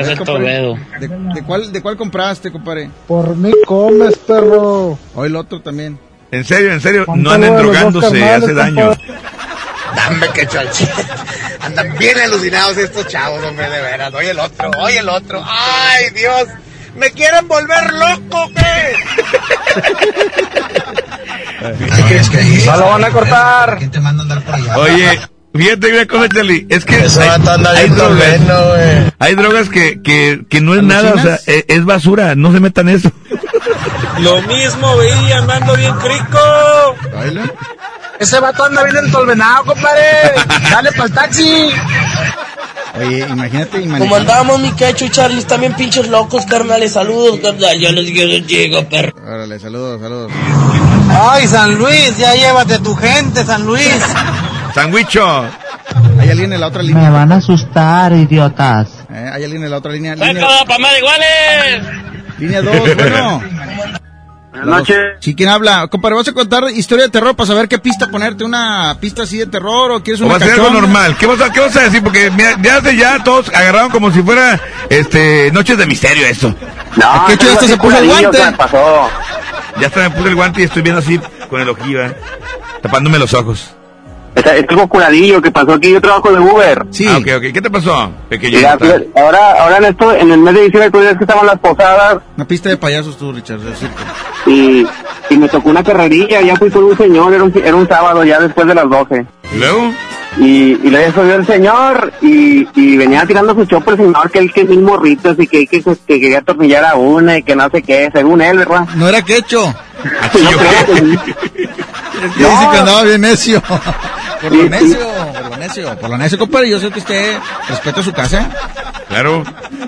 Ese es Toledo. ¿De, de cuál, ¿De cuál compraste, compadre? Por mí comes, perro. O el otro también. En serio, en serio, no dos drogándose, hace daño. Dame que chalche. Andan bien alucinados estos chavos, hombre, de veras. Oye el otro, oye el otro. ¡Ay, Dios! ¿Me quieren volver loco, qué? No lo van a cortar. ¿Quién te manda a andar por allá? Oye, fíjate cosa, Charlie, es que hay, hay bien drogas, hay drogas que, que, que no es nada, o sea, e- es, basura, no se metan eso. Lo mismo veía andando bien crico. ¿Baila? Ese vato anda bien entolvenado, compadre. Dale para el taxi. Oye, imagínate, Como imagínate. andábamos, mi quecho y Charlie, están bien pinches locos, carnales. Saludos, carnal. Yo les quiero chico, perro. Órale, saludos, saludos. Ay, San Luis, ya llévate tu gente, San Luis. Sandwicho. Hay alguien en la otra línea. van a asustar, idiotas. Eh, hay alguien en la otra línea. Línea, ¡Venga, pa' más iguales! Línea 2, bueno. Buenas noches. Sí, ¿quién habla? Compadre, ¿vas a contar historia de terror para saber qué pista ponerte? ¿Una pista así de terror o quieres O una va a ser algo normal. ¿Qué vas, a, ¿Qué vas a decir? Porque mira, ya hace ya todos agarraron como si fuera este noches de misterio eso. No, ¿Qué hecho hasta se puso el guante? Ya hasta me puse el guante y estoy viendo así con el ojillo, ¿eh? tapándome los ojos. Es, es algo curadillo que pasó aquí. Yo trabajo de Uber. Sí. Ah, ok, ok. ¿Qué te pasó, pequeño? Mira, ahora, ahora en esto, en el mes de diciembre, tú ves que estaban las posadas Una pista de payasos tú, Richard. circo. y, y me tocó una carrerilla. Ya fui con un señor, era un, era un sábado, ya después de las 12. ¿Y luego? Y, y le subió el señor y, y venía tirando su chopo el señor que él que mil morritos y que, que, que quería atornillar a una y que no sé qué, según él, ¿verdad? No era quecho. Yo creo que sí. Es que dice que andaba bien necio. Por lo necio, por lo necio, por lo necio, compadre. Yo sé que usted respeta su casa. Claro.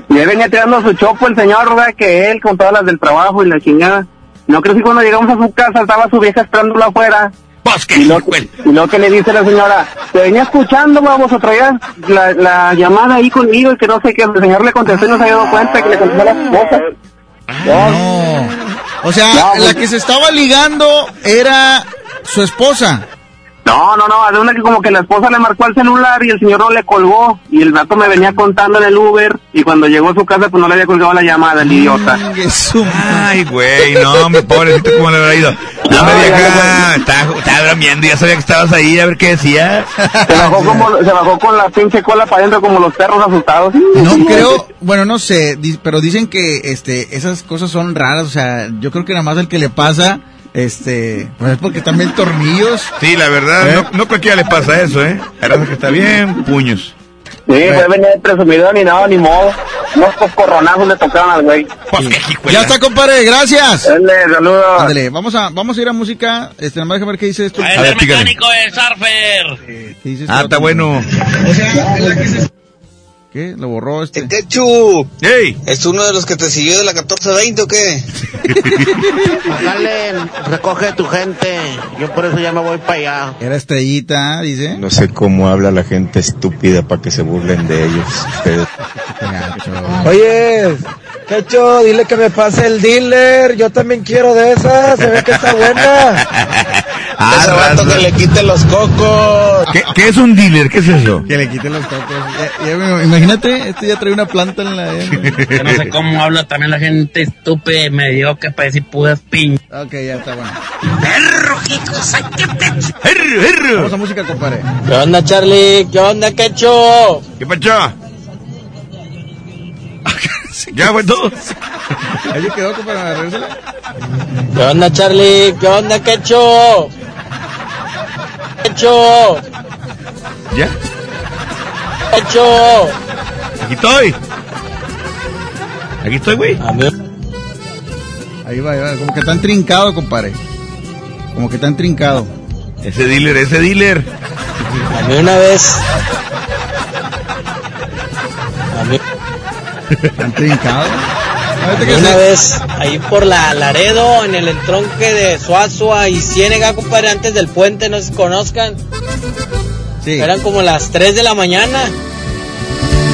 Y él venía tirando su chopo el señor, ¿verdad? Que él con todas las del trabajo y la chingada. No creo que cuando llegamos a su casa estaba su vieja esperándolo afuera. Pues Y luego, y luego que le dice la señora, te venía escuchando, vamos a traer la, la llamada ahí conmigo y que no sé qué. El señor le contestó y no se había dado cuenta que le contestó a la esposa. No. O sea, No, la que se estaba ligando era su esposa. No, no, no, de una que como que la esposa le marcó al celular y el señor no le colgó y el rato me venía contando en el Uber y cuando llegó a su casa pues no le había colgado la llamada, el idiota. Ay, güey, no, hombre, pobrecito, ¿cómo le habrá ido? No, me vieja, estaba, estaba bromeando, ya sabía que estabas ahí, a ver qué decía. Se bajó como, se bajó con la pinche cola para adentro como los perros asustados. No creo, bueno, no sé, pero dicen que este esas cosas son raras, o sea, yo creo que nada más el que le pasa, este, pues es porque también tornillos. Sí, la verdad, ¿Eh? no, no cualquiera le pasa eso, ¿eh? Verdad que está bien, puños. Sí, pues venía de presumido ni nada, ni modo. Unos coscorronazos le tocaron al güey. Ya está, compadre, gracias. Dale, saludos. Ándale, vamos a, vamos a ir a música, este, nada más déjame ver qué dice esto. A ver, mecánico de Surfer. ¿Qué dice Ah, está bueno. O sea, la que se... ¿Qué? Lo borró este. Quechu, ¡Ey! ¿es uno de los que te siguió de la 1420 o qué? Dale, recoge tu gente. Yo por eso ya me voy para allá. Era estrellita, dice. No sé cómo habla la gente estúpida para que se burlen de ellos. Oye, Quecho, dile que me pase el dealer. Yo también quiero de esa. Se ve que está buena. Ah, Ese vato raza. que le quite los cocos. ¿Qué, qué es un dealer? ¿Qué es eso? Que le quiten los cocos. Ya- ya me- imagínate, este ya trae una planta en la... Yo no sé cómo habla también la gente estúpida y mediocre para decir puras piñas. Ok, ya está bueno. ¡Perro, qué cosa que te... Vamos a música, compadre. ¿Qué onda, Charlie? ¿Qué onda, Quecho? ¿Qué pacho? ya fue todo. Ahí quedó, compadre. ¿Qué onda, Charlie? ¿Qué onda, Quecho? Quecho, ¿Ya? Quecho. Aquí estoy. Aquí estoy, güey. Ahí va, ahí va. Como que está trincado, compadre. Como que está trincado. Ese dealer, ese dealer. A mí una vez. A mí, ¿Están trincados? Una vez, ahí por la Laredo, en el entronque de Suazua y Ciénega, compadre, antes del puente, no se conozcan. Sí. Eran como las 3 de la mañana.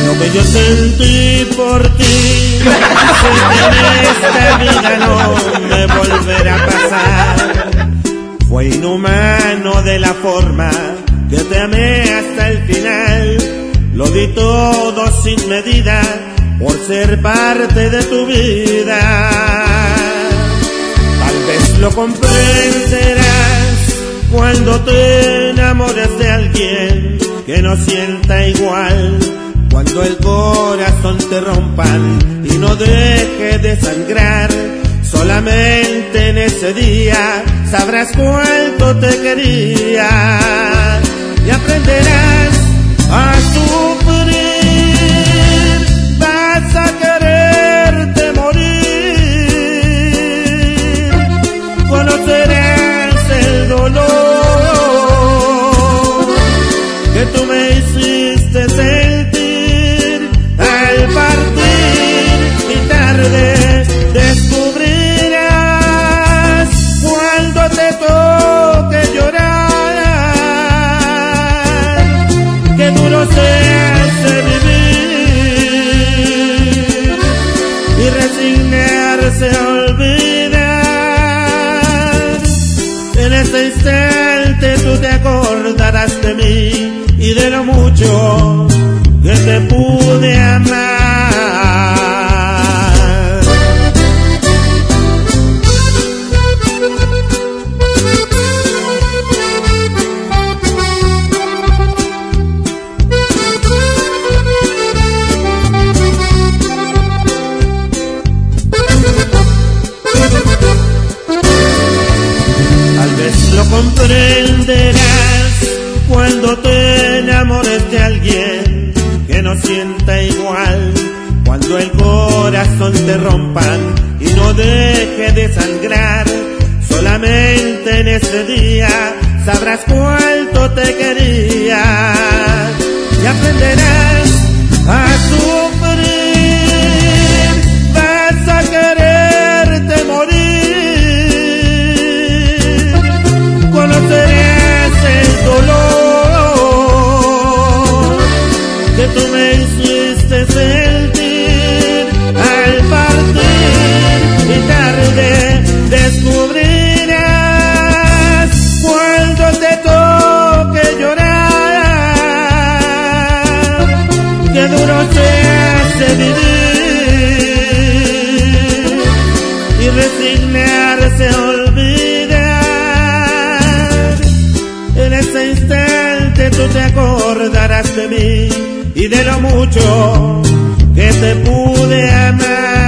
Lo que yo sentí por ti, en esta vida no me volverá a pasar. Fue inhumano de la forma que te amé hasta el final. Lo di todo sin medida por ser parte de tu vida. Tal vez lo comprenderás cuando te enamores de alguien que no sienta igual. Cuando el corazón te rompan y no deje de sangrar. Solamente en ese día sabrás cuánto te quería y aprenderás a sufrir. descubrirás cuando te toque llorar. Que duro se hace vivir y resignarse a olvidar. En este instante tú te acordarás de mí y de lo mucho que te pude amar. Sienta igual. Cuando el corazón te rompan y no deje de sangrar. Solamente en ese día sabrás cuánto te quería y aprenderás a sufrir. Tú te acordarás de mí y de lo mucho que te pude amar.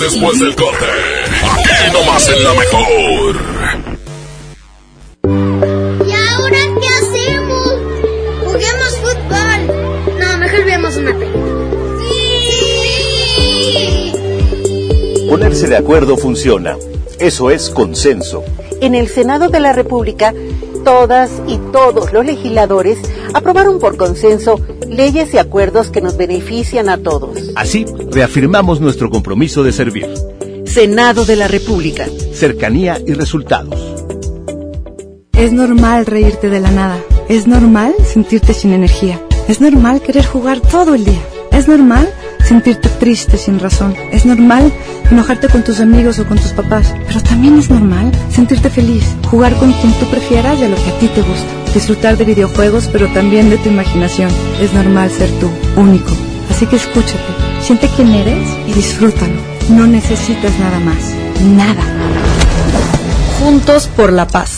Después del corte? Aquí nomás en la mejor. ¿Y ahora qué hacemos? Juguemos fútbol. No, mejor veamos una película. ¡Sí! Ponerse de acuerdo funciona. Eso es consenso. En el Senado de la República, todas y todos los legisladores aprobaron por consenso leyes y acuerdos que nos benefician a todos. Así, reafirmamos nuestro compromiso de servir. Senado de la República. Cercanía y resultados. Es normal reírte de la nada. Es normal sentirte sin energía. Es normal querer jugar todo el día. Es normal sentirte triste sin razón. Es normal enojarte con tus amigos o con tus papás. Pero también es normal sentirte feliz, jugar con quien tú prefieras y a lo que a ti te gusta. Disfrutar de videojuegos, pero también de tu imaginación. Es normal ser tú, único. Así que escúchate, siente quién eres y disfrútalo. No necesitas nada más. Nada. Juntos por la paz.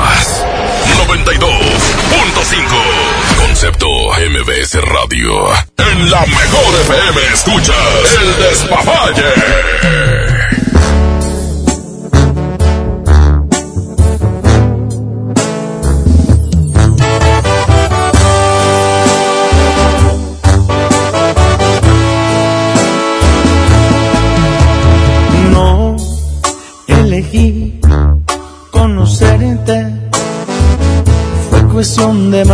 92.5. Concepto MBS Radio. En la mejor FM escuchas el despapalle.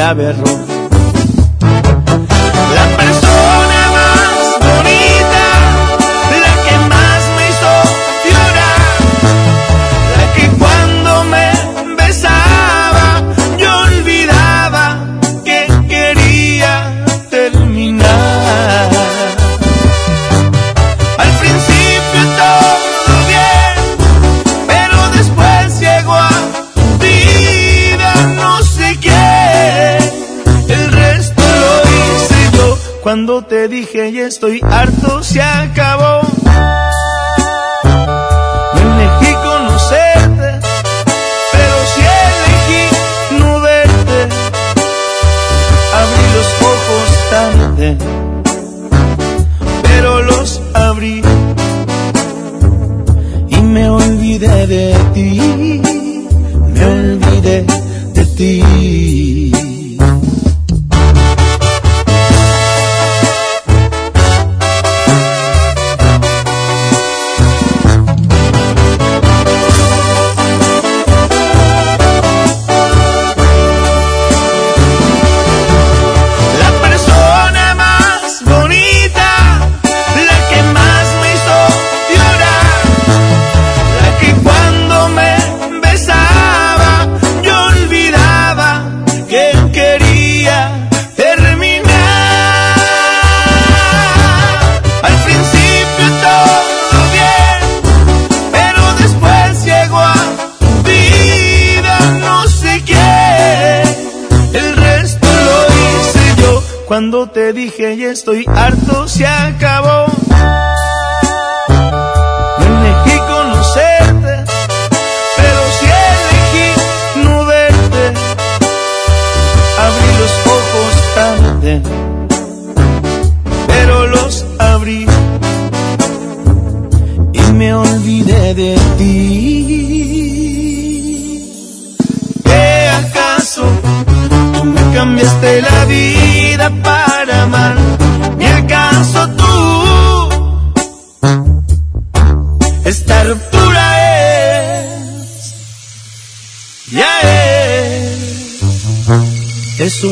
grave error.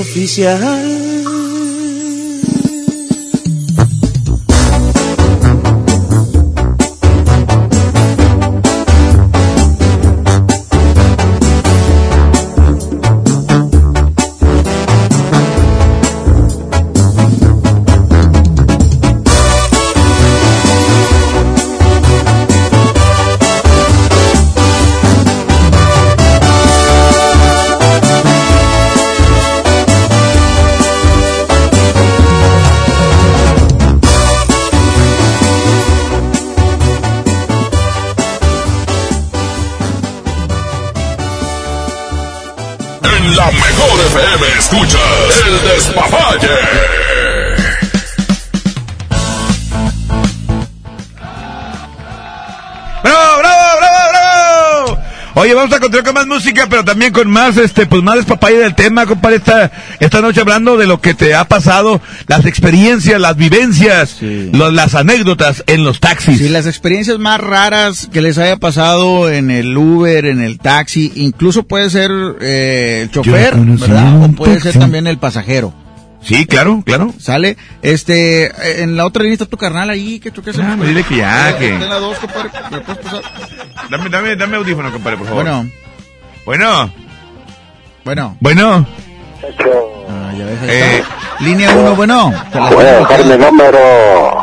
Oficial? Pero también con más, este, pues más despapaya del tema, compadre, esta, esta noche hablando de lo que te ha pasado, las experiencias, las vivencias, lo- las anécdotas en los taxis. Sí, las experiencias más raras que les haya pasado en el Uber, en el taxi, incluso puede ser eh, el chofer, ¿verdad? O puede ser también el pasajero. Sí, claro, claro. ¿Sale? Este, eh, en la otra línea está tu carnal ahí, que choques. Ah, dile que ya, que- ¿me puedes pasar? Dame, dame, dame audífono, compadre, por favor. Bueno. Bueno. Bueno. Bueno. Ah, ya ves, ahí Eh, está. Línea uno, bueno. Te la- Voy a dejar mi número.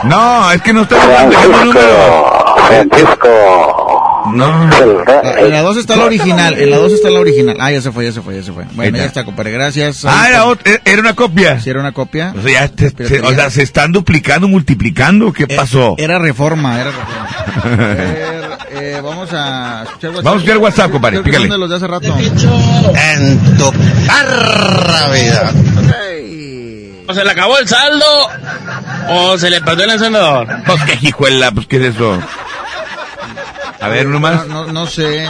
No, es que no está dejando el número. Francisco. No. En la 2 está la original, en la 2 está la original. Ah, ya se fue, ya se fue, ya se fue. Bueno, ya está. compadre, gracias. Ah, era, está. ot- era una copia. Sí, era una copia. O sea, ya te- se, o sea, se están duplicando, multiplicando. ¿Qué pasó? Era reforma, era reforma. A ver, eh, vamos a escuchar WhatsApp. Vamos a escuchar WhatsApp, compadre, pícale. los de hace rato. En tu perra vida. ¿O se le acabó el saldo o se le perdió el encendedor? Pues qué hijuela, pues qué es eso. A ver, uno más. No, no, no sé,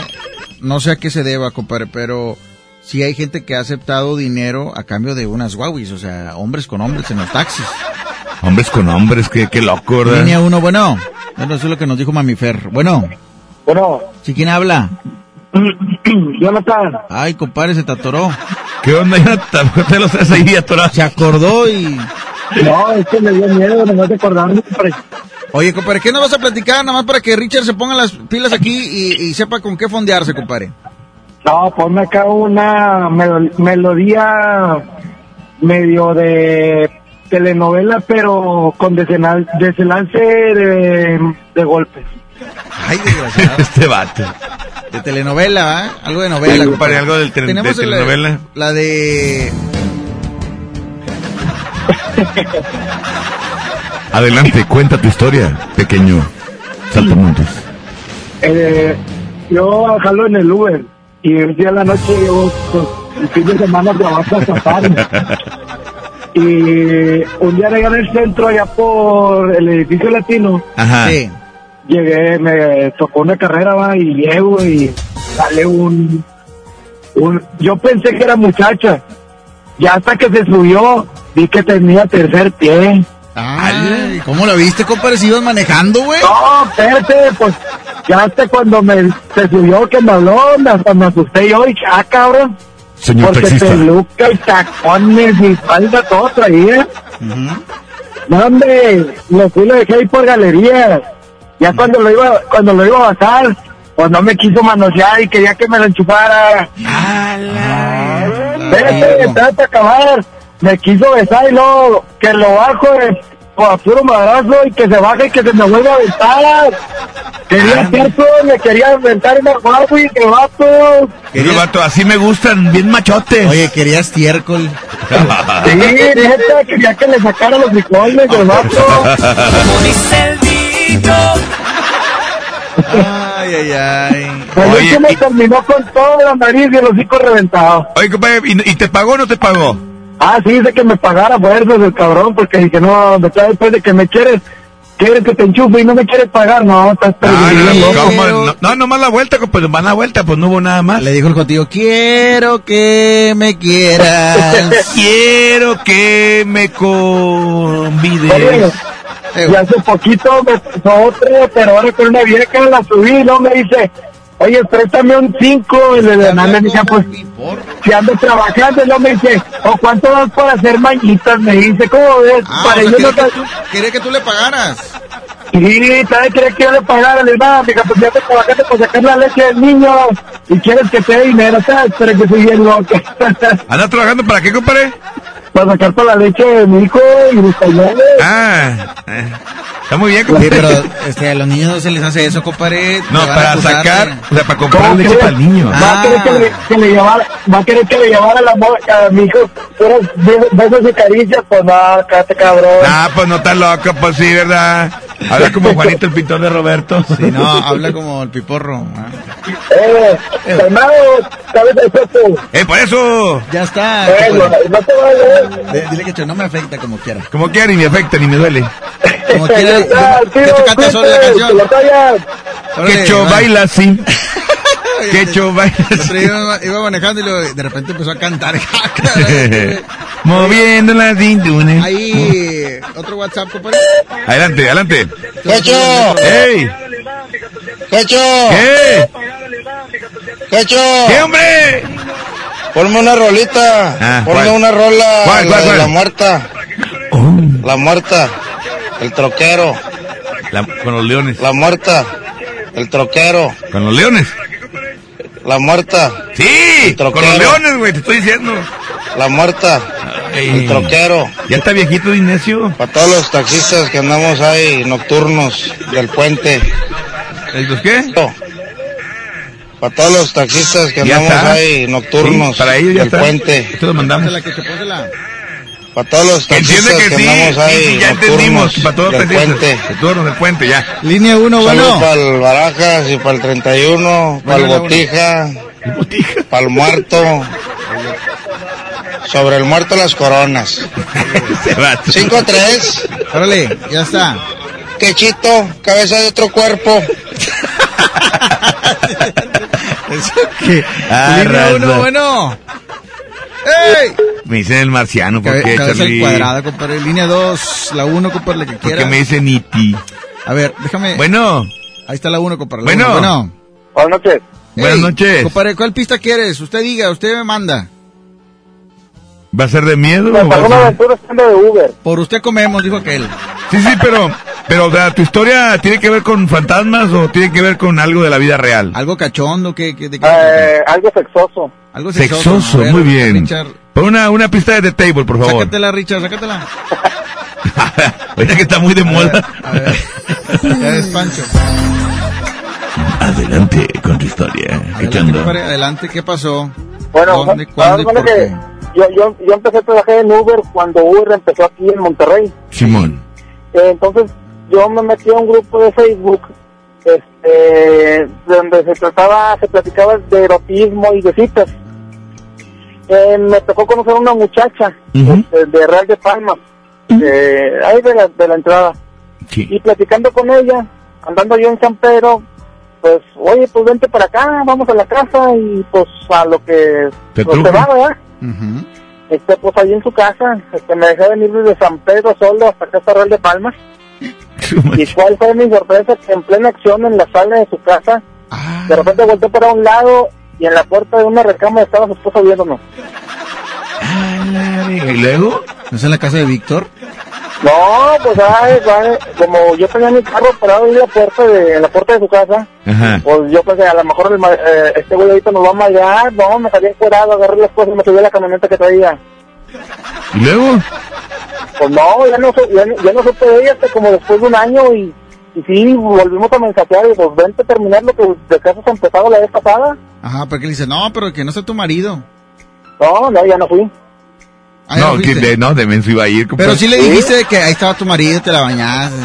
no sé a qué se deba, compadre, pero sí hay gente que ha aceptado dinero a cambio de unas guauis, o sea, hombres con hombres en los taxis. Hombres con hombres, qué, qué loco, ¿verdad? Línea uno, bueno. Bueno, eso es lo que nos dijo Mamifer. Bueno. Bueno. ¿Sí quién habla? Jonathan. Ay, compadre, se te atoró. ¿Qué onda, Jonathan? ¿Por qué te lo estás ahí atorado? Se acordó y... No, es que me dio miedo, nomás de acordarme. compadre. Oye, compadre, ¿qué nos vas a platicar? Nada más para que Richard se ponga las pilas aquí y, y sepa con qué fondearse, compadre. No, ponme acá una melo- melodía medio de telenovela, pero con desenlace de, de golpes. Ay, desgraciado. este vato. De telenovela, ¿eh? Algo de novela. Sí, compadre, algo del de el- telenovela. La de... Adelante, cuenta tu historia, pequeño saltamontes. Eh, yo jalo en el Uber y el día de la noche yo pues, el fin de semana trabajo hasta tarde. Y un día llegué en el centro allá por el edificio latino. Ajá. Sí. Llegué, me tocó una carrera va, y llego y sale un, un... Yo pensé que era muchacha. Ya hasta que se subió, vi que tenía tercer pie. Ay, ¿Cómo lo viste, compadre? Si ibas manejando, güey. No, espérate, pues ya hasta cuando me se subió que me habló, hasta me asusté yo y ah, cabrón. Señor porque taxista. peluca y tacones y falda todo traía. No, hombre, lo fui y lo dejé ahí por galerías. Ya cuando lo iba, cuando lo iba a bajar, pues no me quiso manosear y quería que me lo enchufara. Espérate, espérate para acabar. Me quiso besar y luego que lo bajo a puro madrazo y que se baje y que se me vuelva a aventar. Quería hacer todo, me quería aventar una guapo y que vato. Pero, vato, así me gustan, bien machotes. Oye, querías tiércol. Sí, neta, quería que le sacara los frijoles del vato. Como dice el dicho. Ay, ay, ay. Pero Oye, me y- terminó con toda la nariz y el hocico reventado. Oye, compadre, ¿y, y te pagó o no te pagó? Ah, sí, dice que me pagara fuerzas el cabrón, porque dije, no, después de que me quieres, quieres que te enchufe y no me quieres pagar, no, estás Ah, no, perdiendo. no, no, no, nomás la vuelta, compadre, van a vuelta, pues no hubo nada más. Le dijo el jotillo, quiero que me quieras. Quiero que me convides. y hace poquito me pasó otra, pero ahora con una vieja la subí y no me dice, oye, préstame un 5, y le de me dice, pues, si ando trabajando, no me dice, o cuánto vas para hacer mañitas, me dice, ¿cómo ves? Ah, para o sea, no quería, te- que tú, quería que tú le pagaras. Sí, ¿sabes? Quería que yo le pagara, le digo, mija, pues ya estoy trabajando para sacar la leche del niño, y quieres que te dé dinero, ¿sabes? Pero que soy bien loca. ¿Anda trabajando para qué, compadre? para sacar para la leche de mi hijo y mis pañales. Ah, eh, está muy bien, Sí, compadre. pero este, a los niños no se les hace eso, compadre. No, para acusar sacar, o sea, para comprar ¿Cómo leche para el niño. Va a querer que le, que le llevara, va a querer que le llevara la a mi hijo puros be- besos y caricias, pues no, cállate cabrón. Ah, pues no está loco, pues sí, ¿verdad? Habla como Juanito el pintor de Roberto. Sí, no, habla como el piporro. ah. Eh, hermano, ¿sabes eso? ¡Eh, por eso! Ya está. Eh, no, te. De- Dile que no me afecta como quiera. Como quiera, ni me afecta, ni me duele. Como quiera. Ya está, ¿Qué tío, solo la canción? que baila así. Día así. iba, iba manejando y luego de repente empezó a cantar. Moviendo las cinturas. Ahí, otro WhatsApp, compadre. Adelante, adelante. ¡Quecho! ¡Ey! ¡Quecho! ¿Qué? ¡Quecho! ¿Qué, hombre? Ponme una rolita. Ah, Ponme ¿cuál? una rola. ¿Cuál, la cuál, de cuál? La muerta. La muerta. El troquero. La- con los leones. La muerta. El troquero. ¿Con los leones? La muerta. Sí, con los leones, güey, te estoy diciendo. La muerta. El troquero. Ya está viejito de Ignacio. Para todos los taxistas que andamos ahí nocturnos del puente. ¿Los qué? Para todos los taxistas que andamos ahí nocturnos Sí, para ellos ya del está. puente. Esto lo mandamos. Pónsela, que te. Para todos los Que entiende que que, sí, ahí sí, sí, ya entendimos. nocturnos Para todos los puente. Los del puente, ya. Línea 1, Saludos bueno. para el Barajas y para el 31, para el Botija, Botija. para el Muerto. Sobre el muerto las coronas. Se va. 5-3, Órale, ya está. quechito, cabeza de otro cuerpo. Eso que. Ah, Línea raza. 1, bueno. ¡Ey! Me dicen el marciano, ¿por qué, cabeza Charlie? cuadrada, compadre. Línea 2, la 1, compadre, la que ¿Por quiera. qué me dicen Iti? A ver, déjame. Bueno. Ahí está la 1, compadre. la Bueno. uno, bueno. Buenas noches. Buenas noches. Compadre, ¿cuál pista quieres? Usted diga, usted me manda. ¿Va a ser de miedo? o va a Una ser- aventura estando de Uber. Por usted comemos, dijo aquel. Sí, sí, pero, pero, o sea, ¿tu historia tiene que ver con fantasmas o tiene que ver con algo de la vida real? Algo cachondo, ¿qué? qué- de qué- Eh, algo sexoso. Algo Sexoso, A ver, muy bien. Richard, Pon una, una pista de The Table, por favor. sácatela, Richard, sácatela. Ahorita que está muy de moda. A ver. Ya ves, Pancho. Adelante con tu historia. Adelante, adelante, ¿qué pasó? Bueno, ¿Dónde, cuándo y por qué? yo, yo, yo empecé a trabajar en Uber cuando Uber empezó aquí en Monterrey. Simón. Eh, entonces yo me metí a un grupo de Facebook este, donde se trataba, se platicaba de erotismo y de citas. Eh, me tocó conocer a una muchacha este, de Real de Palmas, de, ahí de la, de la entrada. Y platicando con ella, andando yo en San Pedro, pues, oye, pues vente para acá, vamos a la casa y pues a lo que Te se va, ¿verdad? Este, pues ahí en su casa, este, me dejé venir desde San Pedro solo hasta acá hasta Real de Palmas. ¿Y cuál fue mi sorpresa? Que en plena acción en la sala de su casa, de repente volteé para un lado y en la puerta de una recámara estaba su esposa viéndonos. ¿Y luego? ¿No es en la casa de Víctor? No, pues ay, ay, como yo tenía mi carro parado en la puerta de, en la puerta de su casa, Ajá. pues yo pensé, a lo mejor el eh, este güey ahorita nos va a mallar, no, me salí encuerado, agarré las cosas y me subí a la camioneta que traía. ¿Y luego? Pues no, ya no, ya, no- ya no supe de ella hasta como después de un año y, y sí, volvimos a mensajear y pues vente a terminar lo que de casos ha empezado la vez pasada. Ajá, porque le dice, no, pero que no está tu marido. No, no, ya no fui. Ah, no, que de, no, de menso iba a ir. Pero sí le dijiste que ahí estaba tu marido, te la bañaste.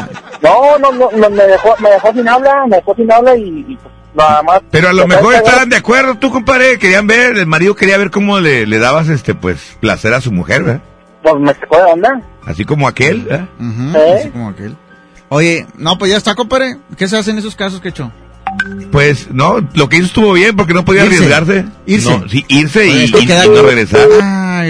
No, no, no, no, me dejó, me dejó sin habla, me dejó sin habla y, y, pues nada más. Pero a lo mejor estaban de acuerdo, tú, compadre, querían ver, el marido quería ver cómo le, le dabas, este, pues, placer a su mujer, ¿verdad? Pues me sacó de onda. Así como aquel, ¿verdad? ¿Eh? así como aquel. Oye, no, pues ya está, compadre. ¿Qué se hace en esos casos, Quecho? Pues, no, lo que hizo estuvo bien porque no podía Irse. arriesgarse. Irse. No, sí, irse y, y- queda- y no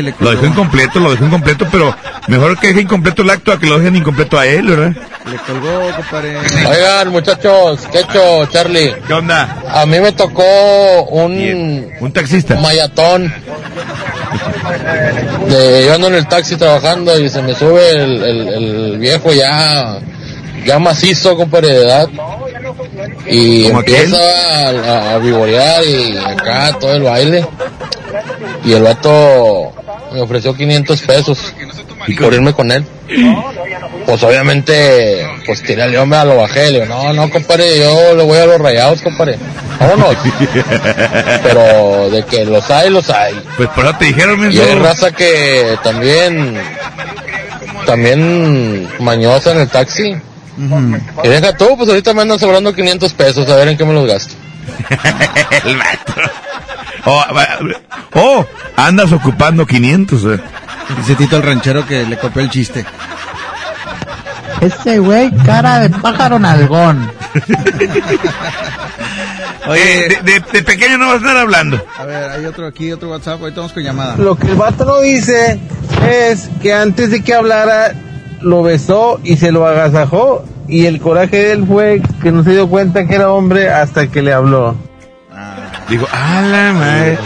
le Lo dejó incompleto, lo dejó incompleto, pero mejor que deje incompleto el acto a que lo dejen incompleto a él, ¿verdad? Le colgó, compadre. Oigan, muchachos, Quecho, Charlie. ¿Qué onda? A mí me tocó un... Un taxista. Mayatón. De, yo ando en el taxi trabajando y se me sube el, el- el viejo ya... Ya macizo, compadre, de edad. Y ¿Como empieza a, a, a vivorear y acá todo el baile. Y el vato me ofreció 500 pesos por irme con él. Pues obviamente, pues tiré al león, me lo bajé. Le digo, no, no, compadre, yo le voy a los rayados, compadre. Vámonos. Pero de que los hay, los hay. Pues por eso te dijeron, Y hay raza que también, también mañosa en el taxi. Y deja tú, pues ahorita me andan sobrando 500 pesos, a ver en qué me los gasto. el vato. Oh, oh, andas ocupando 500, eh. Dice Tito el ranchero que le copió el chiste. Ese güey, cara de pájaro nalgón. Oye, de, de- de pequeño no vas a estar hablando. A ver, hay otro aquí, otro WhatsApp. Ahorita vamos con llamada. Lo que el vato no dice es que antes de que hablara lo besó y se lo agasajó y el coraje de él fue que no se dio cuenta que era hombre hasta que le habló. Digo, ah, la madre.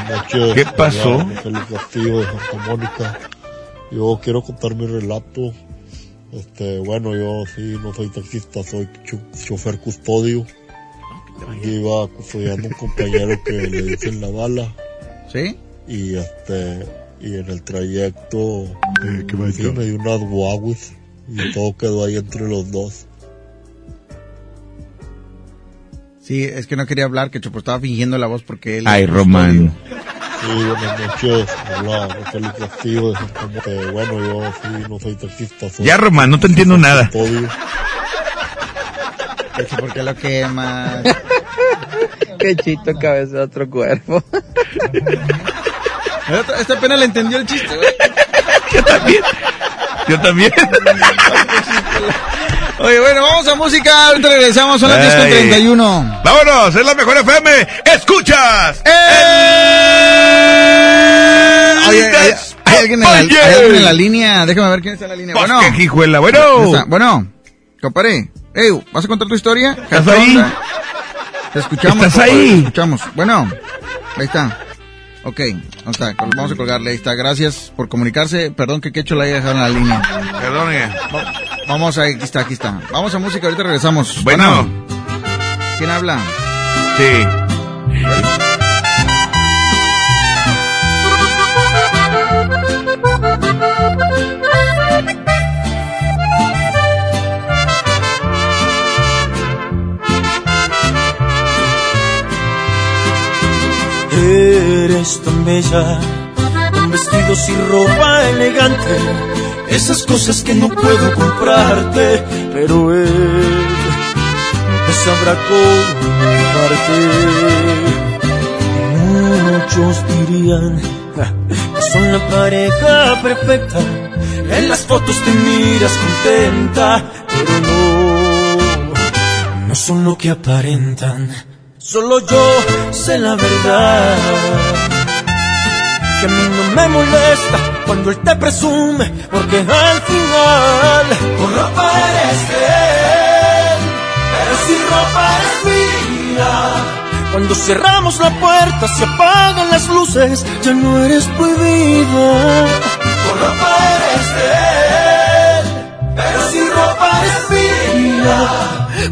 ¿Qué pasó? Castillo de Santa Mónica. Yo quiero contar mi relato. Este, bueno, yo sí no soy taxista, soy chofer custodio. Yo iba custodiando a un compañero que le dicen la bala. ¿Sí? Y este, y en el trayecto sí, me dio unas guaguis y todo quedó ahí entre los dos. Sí, es que no quería hablar, que Chopo estaba fingiendo la voz porque él... Ay, Román. Sí, buenas noches. Hola, Félix Castillo. Eh, bueno, yo sí no soy taxista, soy Ya, Román, no te entiendo nada. ¿por qué lo quemas? Qué chito cabeza de otro cuerpo. Esta- Esta pena le entendió el chiste, güey. Yo también. Yo también. Oye, bueno, vamos a música. Ahorita regresamos, son las 10 con Ay. 31. Vámonos, es la mejor FM. ¡Escuchas! Oye, hay, hay Hay alguien, en la, hay alguien en la línea. Déjame ver quién está en la línea. Bueno. hijuela, bueno. Bueno, compadre. Ey, ¿vas a contar tu historia? ¿Qué ¿Estás ahí? Te escuchamos. ¿Estás ahí? Te escuchamos. Bueno, ahí está. Ok, está. Vamos a colgarle. Ahí está. Gracias por comunicarse. Perdón que Quecho la haya dejado en la línea. Perdón, eh. Vamos a, aquí está, aquí está. Vamos a música, ahorita regresamos. Bueno. ¿Quién habla? Sí. Eres tan bella, con vestidos y ropa elegante, esas cosas que no puedo comprarte, pero él te sabrá comprarte. Muchos dirían que son la pareja perfecta, en las fotos te miras contenta, pero no, no son lo que aparentan. Solo yo sé la verdad. Que a mí no me molesta cuando él te presume, porque al final con ropa eres de él, pero si ropa eres mía. Cuando cerramos la puerta, se apagan las luces, ya no eres prohibida. Con ropa eres de él, pero si ropa eres mía.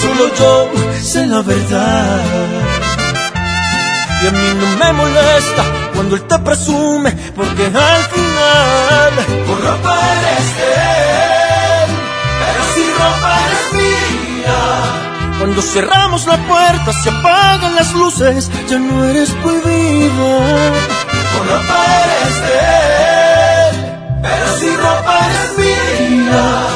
Solo yo sé la verdad. Y a mí no me molesta cuando él te presume, porque al final por ropa eres de él, pero si ropa eres mía. Cuando cerramos la puerta, se apagan las luces, ya no eres prohibida. Por ropa eres de él, pero si ropa eres mía.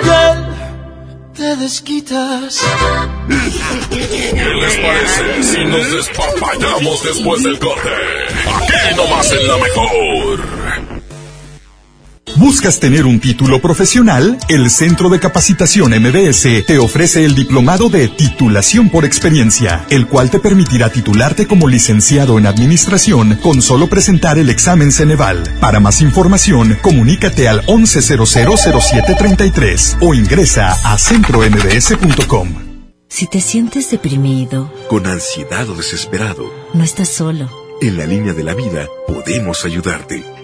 ¿Qué les parece si nos despapallamos después del corte? Aquí nomás en la mejor. ¿Buscas tener un título profesional? El Centro de Capacitación MBS te ofrece el diplomado de titulación por experiencia, el cual te permitirá titularte como licenciado en administración con solo presentar el examen Ceneval. Para más información, comunícate al 11000733 o ingresa a centrombs.com. Si te sientes deprimido, Con ansiedad o desesperado, no estás solo. en la línea de la vida podemos ayudarte.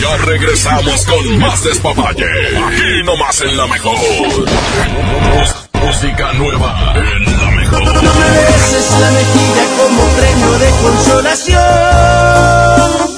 Ya regresamos con más despapalle. Aquí nomás en la mejor. Música nueva en la mejor. No mereces la mejilla como premio de consolación.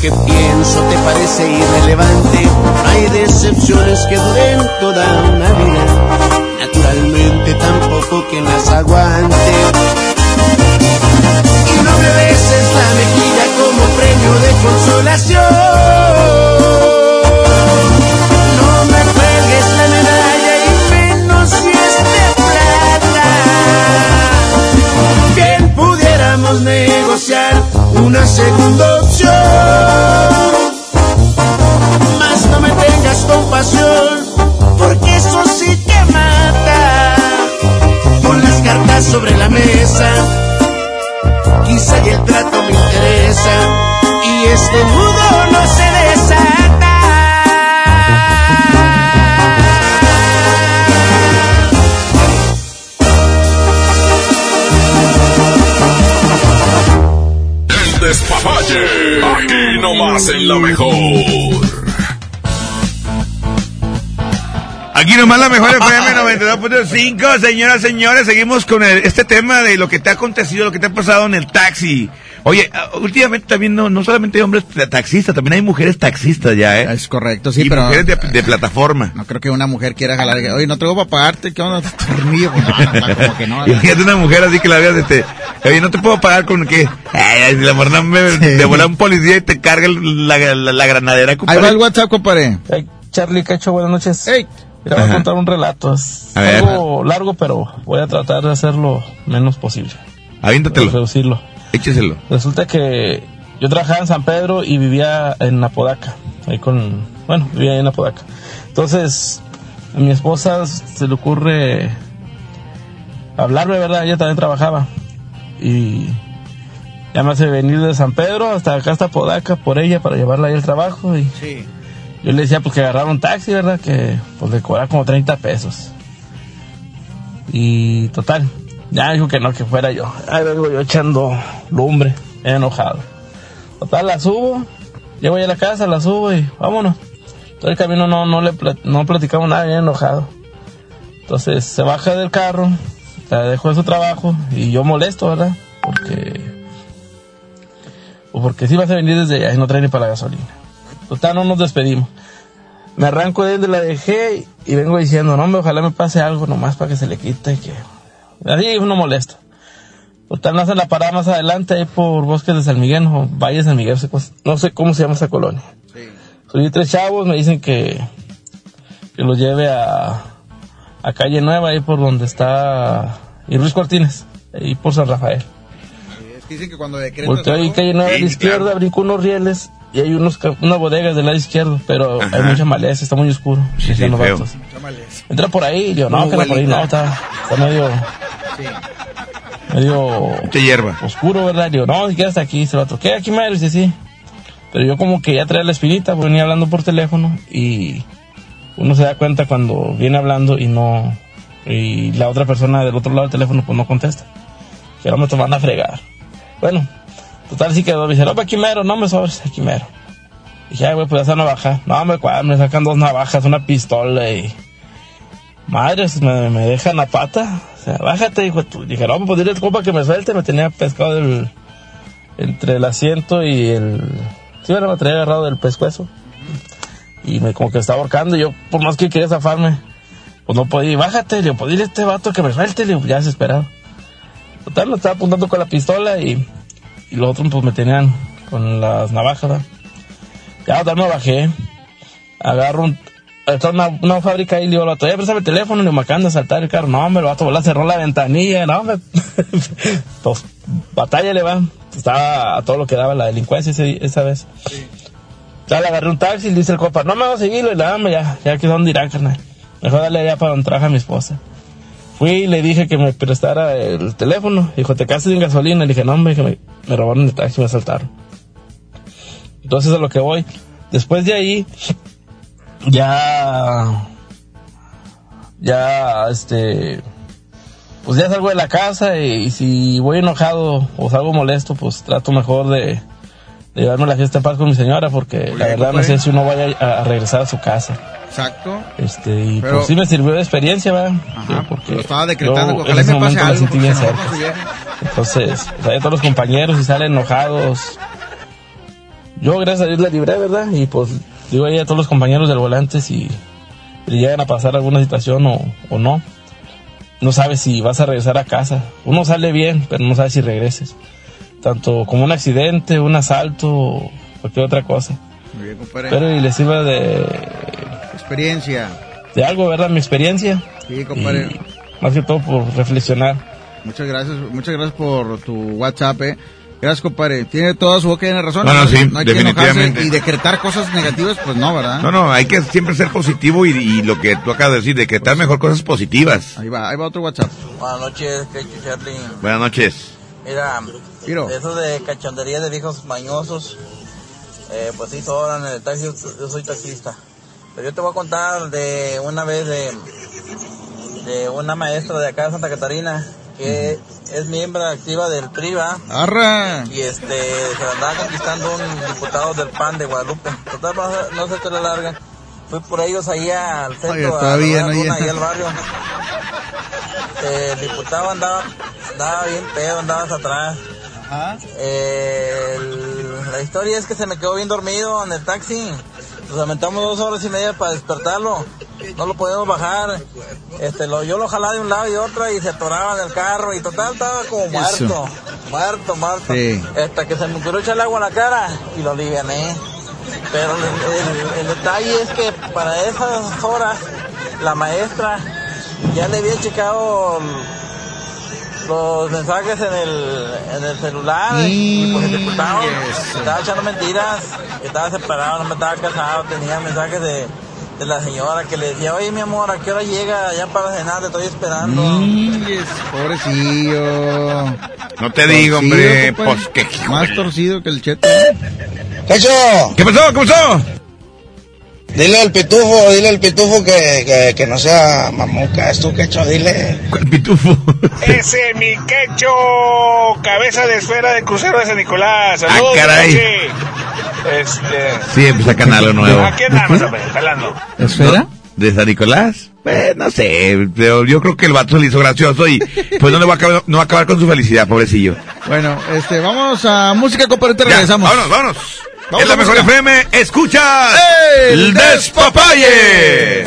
que pienso te parece irrelevante, hay decepciones que duren toda una vida. Nomás la mejor FM 92.5, señoras, señores, seguimos con el- este tema de lo que te ha acontecido, lo que te ha pasado en el taxi. Oye, ah, últimamente también no, no solamente hay hombres taxistas, también hay mujeres taxistas ya, ¿eh? Es correcto, sí, y pero... mujeres de, de plataforma. No creo que una mujer quiera jalar. que, Oye, no traigo para pagarte, ¿qué onda? Tornillo. Pues, no, no, como que no. Y fíjate una mujer así que la veas, este, oye, no te puedo pagar con qué. Ay, ay, la verdad me de volar un policía y te carga el- la, la, la granadera, Ahí compadre. va el WhatsApp, compadre. Hey, Charlie Cacho, buenas noches. Hey. Mira, voy a contar un relato. Es A ver. algo largo, pero voy a tratar de hacerlo menos posible. Aviéntatelo. Reducirlo. Écheselo. Resulta que yo trabajaba en San Pedro y vivía en Apodaca. Ahí con. Bueno, vivía ahí en Apodaca. Entonces, a mi esposa se le ocurre hablarme, ¿verdad? Ella también trabajaba. Y ya me hace venir de San Pedro hasta acá, hasta Apodaca, por ella, para llevarla ahí al trabajo. Y yo le decía, pues que agarrara un taxi, ¿verdad? Que pues le cobraba como 30 pesos. Y total, ya dijo que no, que fuera yo. Ahí vengo yo echando lumbre, enojado. Total, la subo, llego ya a la casa, la subo y vámonos. Todo el camino no, no le no platicamos nada, bien enojado. Entonces se baja del carro, la dejó de su trabajo y yo molesto, ¿verdad? Porque. Porque si vas a venir desde allá y no trae ni para la gasolina. Total, no nos despedimos. Me arranco de donde la dejé y vengo diciendo, no, hombre, ojalá me pase algo nomás para que se le quite. Que... Así uno molesta. Total, no hacen la parada más adelante ahí por Bosques de San Miguel, o Valle de San Miguel, no sé cómo- se llama esa colonia. Subí tres chavos, me dicen que, que los lleve a, a Calle Nueva, ahí por donde está y Ruiz Cortines, ahí por San Rafael. Dicen que cuando decretas Volteo ahí calle nueva a la Sí, izquierda, claro. brinco unos rieles y hay unos unas bodegas del lado izquierdo, pero Ajá. hay mucha maleza, está muy oscuro. Sí, sí, los feo. vatos. Entra por ahí, y yo, no, que no por ahí, no, está, está medio, medio Mucha hierba. oscuro, ¿verdad? Digo, no, si quieres hasta aquí, se lo otro, ¿qué? Aquí mero, dice, sí. Pero yo como que ya traía la espinita, porque venía hablando por teléfono y uno se da cuenta cuando viene hablando y no, y la otra persona del otro lado del teléfono pues no contesta. Que no me van a fregar. Bueno, Total, sí quedó. Me dice, no, pues aquí mero, no me sobres, aquí mero. Dije, ay, güey, pues esa navaja. No, me, me sacan dos navajas, una pistola y... Madres, me, me dejan la pata. O sea, bájate, hijo. tú. Dije, no, pues dile compa que me suelte. Me tenía pescado entre el asiento y el... Sí, bueno, me traía agarrado del pescuezo. Y me como que estaba ahorcando. Y yo, por más que quería zafarme, pues no podía. Bájate, le digo, pues dile a este vato que me suelte. Le digo, ya desesperado. Total, me estaba apuntando con la pistola y, y los otros pues me tenían con las navajas. ¿verdad? Ya, total, me bajé. Agarro un... Está una, una fábrica ahí, le digo, todavía préstame el teléfono, digo, me acaban de asaltar el carro. No, me lo va a volar, cerró la ventanilla, no, me... pues, batalla le va. Estaba a todo lo que daba la delincuencia ese- esa vez. Ya le agarré un taxi y le dice el copa, no me vas a seguirlo, y le dame ya, ya que dónde irán, carnal. Mejor dale allá para donde trabaja mi esposa. Fui y le dije que me prestara el teléfono. Dijo, ¿te quedaste sin gasolina? Le dije, no, hombre, que me, robaron el taxi me asaltaron. Entonces a lo que voy. Después de ahí, ya, ya, este, pues ya salgo de la casa y, si voy enojado o salgo molesto, pues trato mejor de llevarme la fiesta en paz con mi señora porque la verdad no sé si uno vaya a, a regresar a su casa. Exacto. Este, y Pero- pues sí me sirvió de experiencia, ¿verdad? Sí, porque Lo estaba decretando, yo ojalá en ese me pase algo. sentí bien cerca. Entonces, pues, ahí todos los compañeros y salen enojados. Yo, gracias a Dios, la libré, ¿verdad? Y pues, digo ahí a todos los compañeros del volante si le llegan a pasar alguna situación o, o no. No sabes si vas a regresar a casa. Uno sale bien, pero no sabe si regreses. Tanto como un accidente, un asalto o cualquier otra cosa. Muy bien, compadre. Pero y le sirva de, Experiencia. de algo, ¿verdad? Mi experiencia. Sí, compadre. Y más que todo por reflexionar. Muchas gracias, muchas gracias por tu WhatsApp, eh. Gracias, compadre. Tiene toda su boca llena de razón. No, no, sí, hay que enojarse definitivamente. y decretar cosas negativas, pues no, ¿verdad? No, no, hay que siempre ser positivo y, y lo que tú acabas de decir, decretar mejor cosas positivas. Ahí va, ahí va otro WhatsApp. Buenas noches, Charlie. Buenas noches. Mira, eso de cachondería de viejos mañosos, eh, pues sí sobran en el taxi, yo, soy taxista. Pero yo te voy a contar de una vez de, de una maestra de acá de Santa Catarina que es miembro activa del PRIVA ¡Arra! y este se andaba conquistando un diputado del PAN de Guadalupe. Total, no se te la larga. Fui por ellos ahí al centro, Oye, a ahí al barrio. Eh, el diputado andaba, andaba bien pedo, andaba hasta atrás. Eh, el- la historia es que se me quedó bien dormido en el taxi. Nos lamentamos dos horas y media para despertarlo. No lo podíamos bajar. Este, lo, yo lo jalaba de un lado y de otro y se atoraba en el carro y total estaba como muerto. Eso. Muerto, muerto. Sí. Hasta que se me ocurrió echarle agua a la cara y lo aliviané. Pero el, el- el detalle es que para esas horas la maestra ya le había checado los mensajes en el, en el celular y pues el diputado estaba echando mentiras, estaba separado, no me estaba casado, tenía mensajes de, de la señora que le decía, oye mi amor, ¿a qué hora llega ya para cenar? Te estoy esperando. Ingues, pobrecillo. No te digo, hombre, pues que... Más torcido que el cheto. ¡Cacho! ¿Qué pasó? ¿Qué pasó? Dile al pitufo, dile al pitufo que, que, que no sea mamuca, es tu quecho, dile. ¿Cuál pitufo? Ese mi quecho, cabeza de esfera del crucero de San Nicolás. Saludos, Ah, caray. Peche. Este, Sí, empieza canal algo nuevo. aquí andamos, hombre, jalando. ¿Esfera? ¿De San Nicolás? Pues, no sé, pero yo creo que el vato se le hizo gracioso y pues no le va a acabar, no va a acabar con su felicidad, pobrecillo. Bueno, este, vamos a música, Ya, regresamos. vámonos, vámonos. Vamos es la a mejor música. FM, escucha ¡El el despapalle.